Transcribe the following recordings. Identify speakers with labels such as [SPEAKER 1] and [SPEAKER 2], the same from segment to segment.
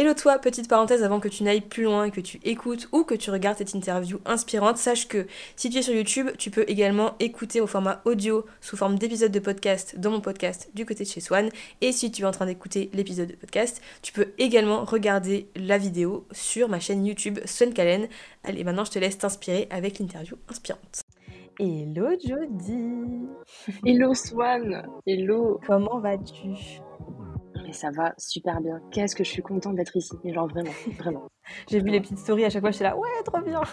[SPEAKER 1] Hello toi, petite parenthèse avant que tu n'ailles plus loin, que tu écoutes ou que tu regardes cette interview inspirante, sache que si tu es sur YouTube, tu peux également écouter au format audio sous forme d'épisode de podcast dans mon podcast du côté de chez Swan. Et si tu es en train d'écouter l'épisode de podcast, tu peux également regarder la vidéo sur ma chaîne YouTube Swan Calen. Allez, maintenant je te laisse t'inspirer avec l'interview inspirante. Hello Jody
[SPEAKER 2] Hello Swan Hello
[SPEAKER 1] Comment vas-tu?
[SPEAKER 2] Mais ça va super bien. Qu'est-ce que je suis contente d'être ici. Mais genre vraiment, vraiment.
[SPEAKER 1] J'ai vu les petites stories à chaque fois, je suis là, ouais, trop bien.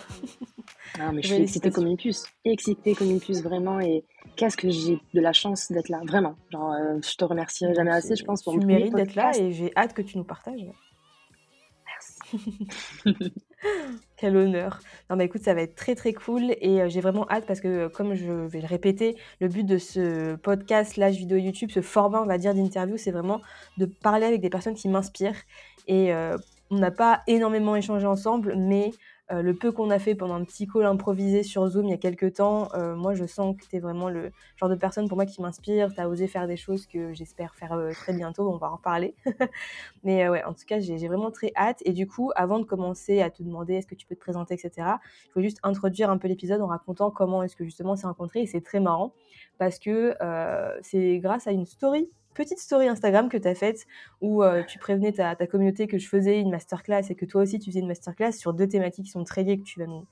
[SPEAKER 2] Non, mais je suis excitée comme une puce. Excitée comme une puce, vraiment. Et qu'est-ce que j'ai de la chance d'être là, vraiment. Genre, euh, je te remercierai jamais assez, je pense,
[SPEAKER 1] pour Tu mérites d'être là et j'ai hâte que tu nous partages.
[SPEAKER 2] Merci.
[SPEAKER 1] Quel honneur. Non, mais écoute, ça va être très très cool et euh, j'ai vraiment hâte parce que, euh, comme je vais le répéter, le but de ce podcast, slash vidéo YouTube, ce format, on va dire, d'interview, c'est vraiment de parler avec des personnes qui m'inspirent. Et euh, on n'a pas énormément échangé ensemble, mais euh, le peu qu'on a fait pendant un petit call improvisé sur Zoom il y a quelques temps, euh, moi je sens que tu es vraiment le genre de personne pour moi qui m'inspire. Tu as osé faire des choses que j'espère faire euh, très bientôt, on va en reparler. Mais ouais, en tout cas, j'ai vraiment très hâte. Et du coup, avant de commencer à te demander est-ce que tu peux te présenter, etc., il faut juste introduire un peu l'épisode en racontant comment est-ce que justement on s'est. Et c'est très marrant parce que c'est grâce à une story petite story Instagram que tu as faite où euh, tu prévenais ta, communauté que je faisais une masterclass et que toi aussi tu faisais une masterclass sur deux thématiques qui sont très liées que tu vas nous,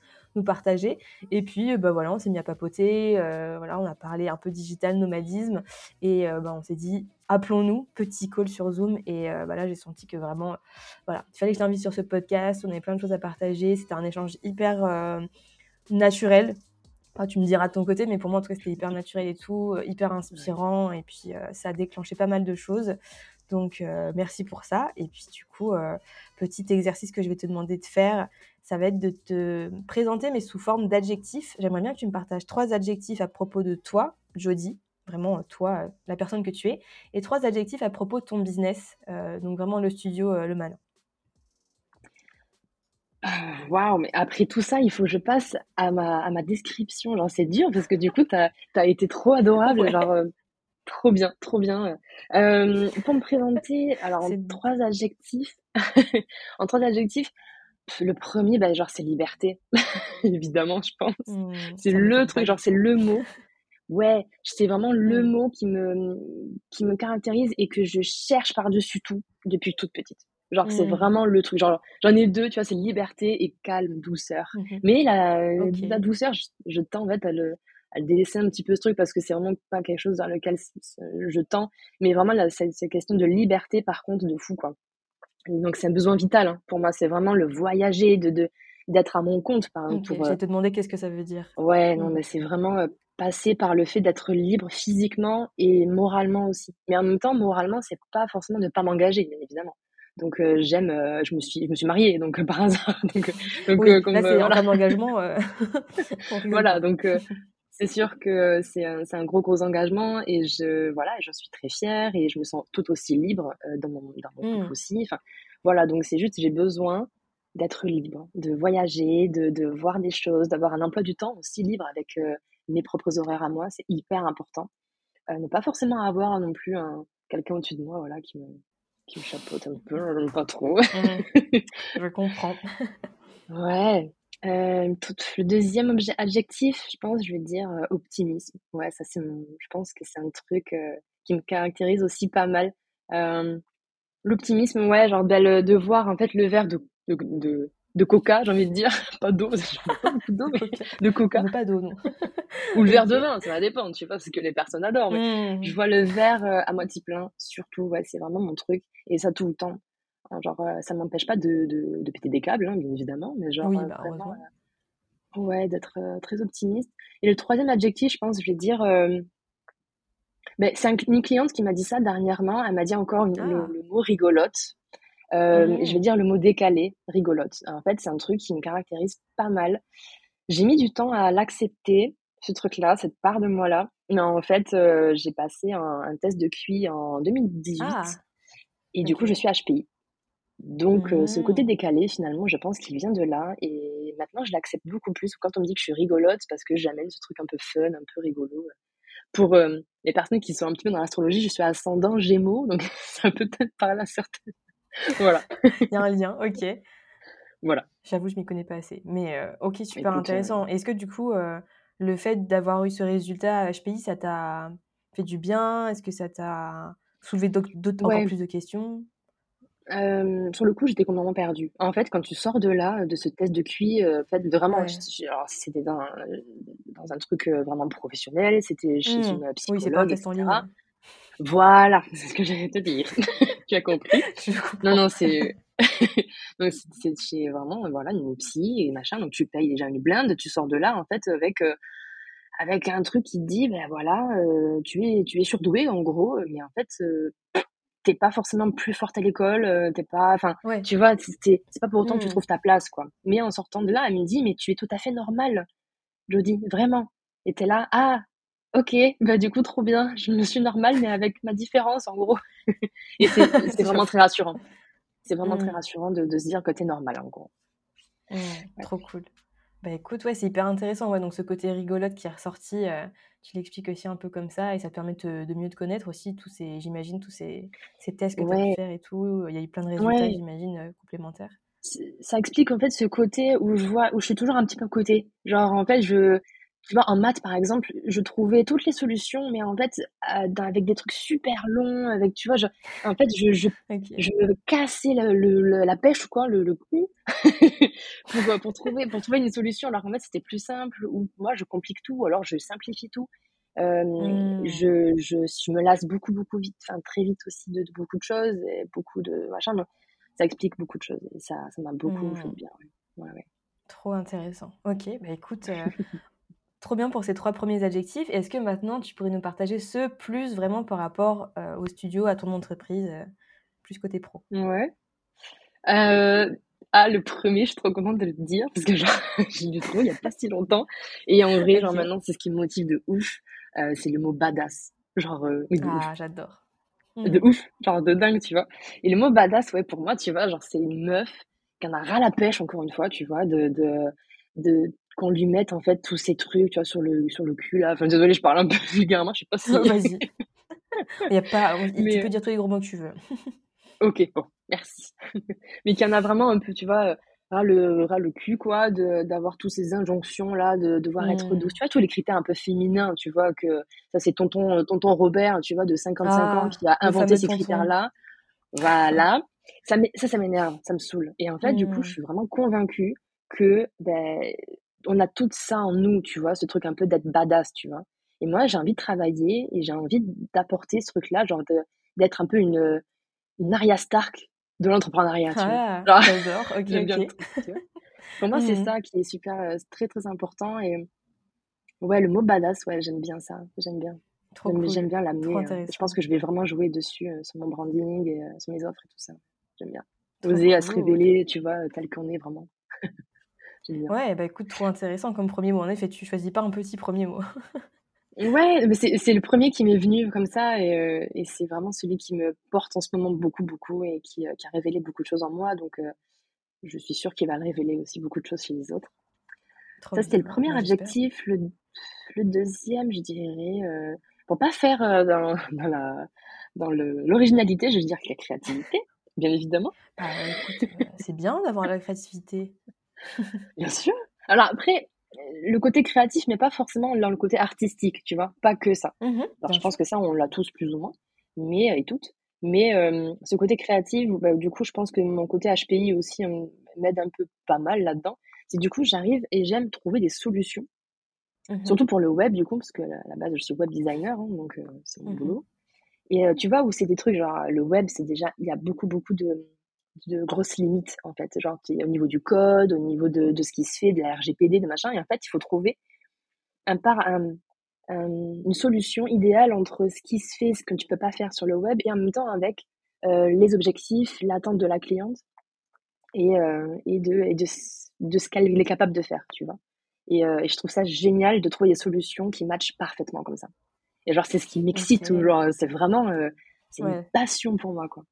[SPEAKER 1] partager. Et puis, bah voilà, on s'est mis à papoter, euh, voilà, on a parlé un peu digital, nomadisme et euh, bah, on s'est dit appelons-nous, petit call sur Zoom. Et bah là, j'ai senti que vraiment, il fallait que je t'invite sur ce podcast, on avait plein de choses à partager, c'était un échange hyper naturel tu me diras de ton côté, mais pour moi, en tout cas, c'était hyper naturel et tout, euh, hyper inspirant. Et puis, euh, ça a déclenché pas mal de choses. Donc, euh, merci pour ça. Et puis, du coup, petit exercice que je vais te demander de faire, ça va être de te présenter, mais sous forme d'adjectifs. J'aimerais bien que tu me partages trois adjectifs à propos de toi, Jody, vraiment toi, la personne que tu es, et trois adjectifs à propos de ton business, donc vraiment le studio Le Malin.
[SPEAKER 2] Waouh, mais après tout ça, il faut que je passe à ma, à ma description. Genre, c'est dur parce que du coup, tu as, été trop adorable. Genre, euh, trop bien, trop bien. Euh, pour me présenter, alors en trois adjectifs, en trois adjectifs, le premier, bah, genre, c'est liberté. Évidemment, je pense. Mmh, c'est le truc, genre, c'est le mot. Ouais, c'est vraiment le mmh. mot qui me, qui me caractérise et que je cherche par-dessus tout depuis toute petite. Genre, c'est mmh. vraiment le truc. Genre, j'en ai deux, tu vois, c'est liberté et calme, douceur. Mmh Mais la, la douceur, je, je, tends en fait à le, à le délaisser un petit peu ce truc parce que c'est vraiment pas quelque chose dans lequel je tends. Mais vraiment, là, c'est, c'est question de liberté, par contre, de fou, quoi. donc, c'est un besoin vital hein. pour moi. C'est vraiment le voyager, de, de, d'être à mon compte. Par
[SPEAKER 1] okay, pour, je vais te demander qu'est-ce que ça veut dire.
[SPEAKER 2] Ouais, non, mmh. mais c'est vraiment euh, passer par le fait d'être libre physiquement et moralement aussi. Mais en même temps, moralement, c'est pas forcément de pas m'engager, bien évidemment. Donc euh, j'aime, euh, je me suis, je me suis mariée donc par hasard. donc,
[SPEAKER 1] donc oui, comme, là c'est voilà. en engagement.
[SPEAKER 2] voilà, donc c'est sûr que c'est un, c'est un gros gros engagement et je voilà, j'en suis très fière et je me sens tout aussi libre dans mon dans mon couple mmh. aussi. Enfin voilà, donc c'est juste j'ai besoin d'être libre, de voyager, de, de voir des choses, d'avoir un emploi du temps aussi libre avec mes propres horaires à moi, c'est hyper important. ne pas forcément avoir non plus un quelqu'un au-dessus de moi voilà qui me qui me chapeaute un peu, je pas trop.
[SPEAKER 1] Mmh. je comprends.
[SPEAKER 2] ouais. Euh, tout, le deuxième adjectif, je pense, je vais dire euh, optimisme. Ouais, ça c'est mon, je pense que c'est un truc euh, qui me caractérise aussi pas mal. L'optimisme, ouais, genre de, de, voir en fait le verre de, de, de de coca, j'ai envie de dire. Pas d'eau, pas beaucoup d'eau, mais de coca.
[SPEAKER 1] pas d'eau, non.
[SPEAKER 2] Ou le verre de vin, ça va dépendre, je sais pas ce que les personnes adorent, mais mmh. je vois le verre euh, à moitié plein, surtout, ouais, c'est vraiment mon truc. Et ça tout le temps. Genre, euh, ça m'empêche pas de, de, de, péter des câbles, hein, bien évidemment, mais genre,
[SPEAKER 1] oui, euh, bah, vraiment,
[SPEAKER 2] ouais, d'être très optimiste. Et le troisième adjectif, je pense, je vais dire, ben, c'est une cliente qui m'a dit ça dernièrement, elle m'a dit encore le, ah. le, mot rigolote. Euh, Je vais dire le mot décalé, rigolote. En fait, c'est un truc qui me caractérise pas mal. J'ai mis du temps à l'accepter, ce truc-là, cette part de moi-là. Mais en fait, euh, j'ai passé un, un, test de QI en 2018. Ah, et du coup, je suis HPI. Donc, euh, ce côté mmh. décalé, finalement, je pense qu'il vient de là. Et maintenant, je l'accepte beaucoup plus. Quand on me dit que je suis rigolote, parce que j'amène ce truc un peu fun, un peu rigolo. Pour euh, les personnes qui sont un petit peu dans l'astrologie, je suis ascendant Gémeaux, donc ça peut peut-être parler à certaines Voilà.
[SPEAKER 1] Il y a un lien, OK.
[SPEAKER 2] Voilà.
[SPEAKER 1] J'avoue, je m'y connais pas assez. Mais euh, OK, super
[SPEAKER 2] Écoute, heu
[SPEAKER 1] intéressant. Est-ce que du coup, euh, le fait d'avoir eu ce résultat à HPI, ça t'a fait du bien? Est-ce que ça t'a soulevé d'autres encore
[SPEAKER 2] ouais,
[SPEAKER 1] plus de questions?
[SPEAKER 2] sur le coup, j'étais complètement perdue. En fait, quand tu sors de là, de ce test de QI, en fait, vraiment,
[SPEAKER 1] Ouais.
[SPEAKER 2] c'était dans, un truc, vraiment professionnel, c'était chez
[SPEAKER 1] Mmh.
[SPEAKER 2] une
[SPEAKER 1] Oui, c'est pas un
[SPEAKER 2] psychologue
[SPEAKER 1] test en ligne.
[SPEAKER 2] Voilà, c'est ce que j'allais te dire. Tu as compris. Non, non, c'est donc c'est c'est chez vraiment, voilà, une psy et machin, donc tu payes déjà une blinde, tu sors de là, en fait, avec, heu, avec un truc qui te dit: «Ben voilà, heu, tu es tu es surdoué en gros, mais en fait, heu, tu pas forcément plus forte à l'école, heu, tu pas» enfin,
[SPEAKER 1] Ouais.
[SPEAKER 2] tu vois? C'est pas pour autant que tu
[SPEAKER 1] Mmh.
[SPEAKER 2] trouves ta place, quoi. Mais en sortant de là, elle me dit: «Mais tu es tout à fait normale, Jody, vraiment» et tu là: «Ah, OK, bah, du coup, trop bien, je me suis normale, mais avec ma différence, en gros» et c'est vraiment très rassurant. C'est vraiment très
[SPEAKER 1] Mmh.
[SPEAKER 2] rassurant de de se dire que tu es normale, en gros.
[SPEAKER 1] Mmh.
[SPEAKER 2] Ouais.
[SPEAKER 1] Trop cool. Bah, écoute, ouais, c'est hyper intéressant, ouais, donc ce côté rigolote qui est ressorti, heu, tu l'expliques aussi un peu comme ça et ça te permet de te de mieux te connaître aussi, tous ces j'imagine tous ces ces tests que tu as pu
[SPEAKER 2] Ouais,
[SPEAKER 1] faire et tout, il y a eu plein de résultats,
[SPEAKER 2] ouais.
[SPEAKER 1] j'imagine, heu, complémentaires.
[SPEAKER 2] Ça explique en fait ce côté où je vois où je suis toujours un petit peu côté. Genre en fait je tu vois en maths par exemple, je trouvais toutes les solutions mais en fait, dans avec des trucs super longs, avec tu vois? Je en fait je je je me cassais le la pêche quoi, le le cou pour, pour trouver pour trouver une solution alors qu'en fait c'était plus simple ou moi je complique tout ou alors je simplifie tout.
[SPEAKER 1] Mmh.
[SPEAKER 2] je je je me lasse beaucoup, beaucoup vite, enfin très vite aussi de de beaucoup de choses et beaucoup de machin donc ça explique beaucoup de choses et ça ça m'a beaucoup fait
[SPEAKER 1] Mmh.
[SPEAKER 2] de bien, ouais. Ouais, ouais.
[SPEAKER 1] Trop intéressant. OK, bah, écoute, heu, trop bien pour ces 3 premiers adjectifs. Est-ce que maintenant tu pourrais nous partager ceux plus vraiment par rapport, heu, au studio, à ton entreprise, heu, plus côté pro?
[SPEAKER 2] Ouais. Heu, ah le premier je suis trop contente de le dire parce que genre je l'ai trouvé il y a pas si longtemps et en vrai genre maintenant c'est ce qui me motive de ouf, heu, c'est le mot badass. Genre, de.
[SPEAKER 1] Ah, j'adore.
[SPEAKER 2] De
[SPEAKER 1] Mmh.
[SPEAKER 2] ouf, genre de dingue, tu vois? Et le mot badass, ouais, pour moi, tu vois, genre, c'est une meuf qui en a ras la pêche, encore une fois, tu vois, de de de qu'on lui mette, en fait, tous ces trucs, tu vois, sur le sur le cul, là. Enfin, désolée, je parle un peu vulgairement, je sais pas si
[SPEAKER 1] Vas-y. Il y a pas on tu
[SPEAKER 2] mais
[SPEAKER 1] peux dire tous les gros mots que tu veux.
[SPEAKER 2] OK, bon, merci. Mais qu'il y en a vraiment un peu, tu vois, heu, ras le ras le cul, quoi, de d'avoir tous ces injonctions-là, de devoir être douce.
[SPEAKER 1] Mmh.
[SPEAKER 2] Tu vois, tous les critères un peu féminins, tu vois, que ça, c'est tonton, tonton Robert, tu vois, de 55 ans qui
[SPEAKER 1] Ah,
[SPEAKER 2] a inventé ces
[SPEAKER 1] tonton.
[SPEAKER 2] critères-là. Voilà, ça ça, ça m'énerve, ça me saoule et en fait, du coup, je
[SPEAKER 1] Mmh.
[SPEAKER 2] suis vraiment convaincue que, beh, on a toutes ça en nous, tu vois? Ce truc un peu d'être badass, tu vois? Et moi, j'ai envie de travailler et j'ai envie d'apporter ce truc-là, genre de d'être un peu une, une Arya Stark de l'entrepreneuriat, tu vois?
[SPEAKER 1] Ah, j'adore. OK,
[SPEAKER 2] j'aime bien le
[SPEAKER 1] OK.
[SPEAKER 2] truc, tu vois? Pour moi, c'est
[SPEAKER 1] Mmh
[SPEAKER 2] ça qui est super, heu, très, très important et ouais, le mot badass, ouais, j'aime bien ça, j'aime bien.
[SPEAKER 1] Trop
[SPEAKER 2] J'aime
[SPEAKER 1] cool.
[SPEAKER 2] j'aime bien l'amener, heu, je pense que je vais vraiment jouer dessus, heu, sur mon branding et sur mes offres et tout ça. J'aime bien.
[SPEAKER 1] Trop
[SPEAKER 2] Oser à se révéler, tu vois, tel qu'on est vraiment.
[SPEAKER 1] Ouais, bah, écoute, trop intéressant comme premier mot. En effet, tu choisis pas un petit premier mot.
[SPEAKER 2] Ouais, mais c'est c'est le premier qui m'est venu comme ça et heu et c'est vraiment celui qui me porte en ce moment beaucoup, beaucoup et qui, qui a révélé beaucoup de choses en moi donc heu, je suis sûre qu'il va révéler aussi beaucoup de choses chez les autres.
[SPEAKER 1] Trop
[SPEAKER 2] Ça, c'était le premier adjectif. Le le 2 je dirais, pour pas faire, dans dans la dans le l'originalité, je vais dire que la créativité, bien évidemment.
[SPEAKER 1] Bah, c'est bien d'avoir la créativité.
[SPEAKER 2] Bien sûr. Alors après, heu, le côté créatif, mais pas forcément dans le côté artistique, tu vois? Pas que ça.
[SPEAKER 1] Mmh
[SPEAKER 2] Alors je pense que ça, on l'a tous plus ou moins, mais heu et toutes. Mais ce côté créatif, bah, du coup, je pense que mon côté HPI aussi, m'aide un peu pas mal là-dedans. C'est du coup, j'arrive et j'aime trouver des solutions,
[SPEAKER 1] Mmh
[SPEAKER 2] surtout pour le web, du coup, parce que à la base, je suis web designer, hein, donc c'est mon
[SPEAKER 1] Mmh
[SPEAKER 2] boulot et tu vois, où c'est des trucs genre, le web, c'est déjà il y a beaucoup, beaucoup de de grosses limites, en fait. Genre, au niveau du code, au niveau de de ce qui se fait, de la RGPD, de machin et en fait, il faut trouver un par un un une solution idéale entre ce qui se fait, ce que tu peux pas faire sur le web et en même temps avec, heu, les objectifs, l'attente de la cliente et heu et de et de ce de ce qu'elle est capable de faire, tu vois? Et heu et je trouve ça génial de trouver des solutions qui matchent parfaitement comme ça. Et genre, c'est ce qui m'excite ou genre, c'est vraiment, heu, c'est une passion pour moi, quoi.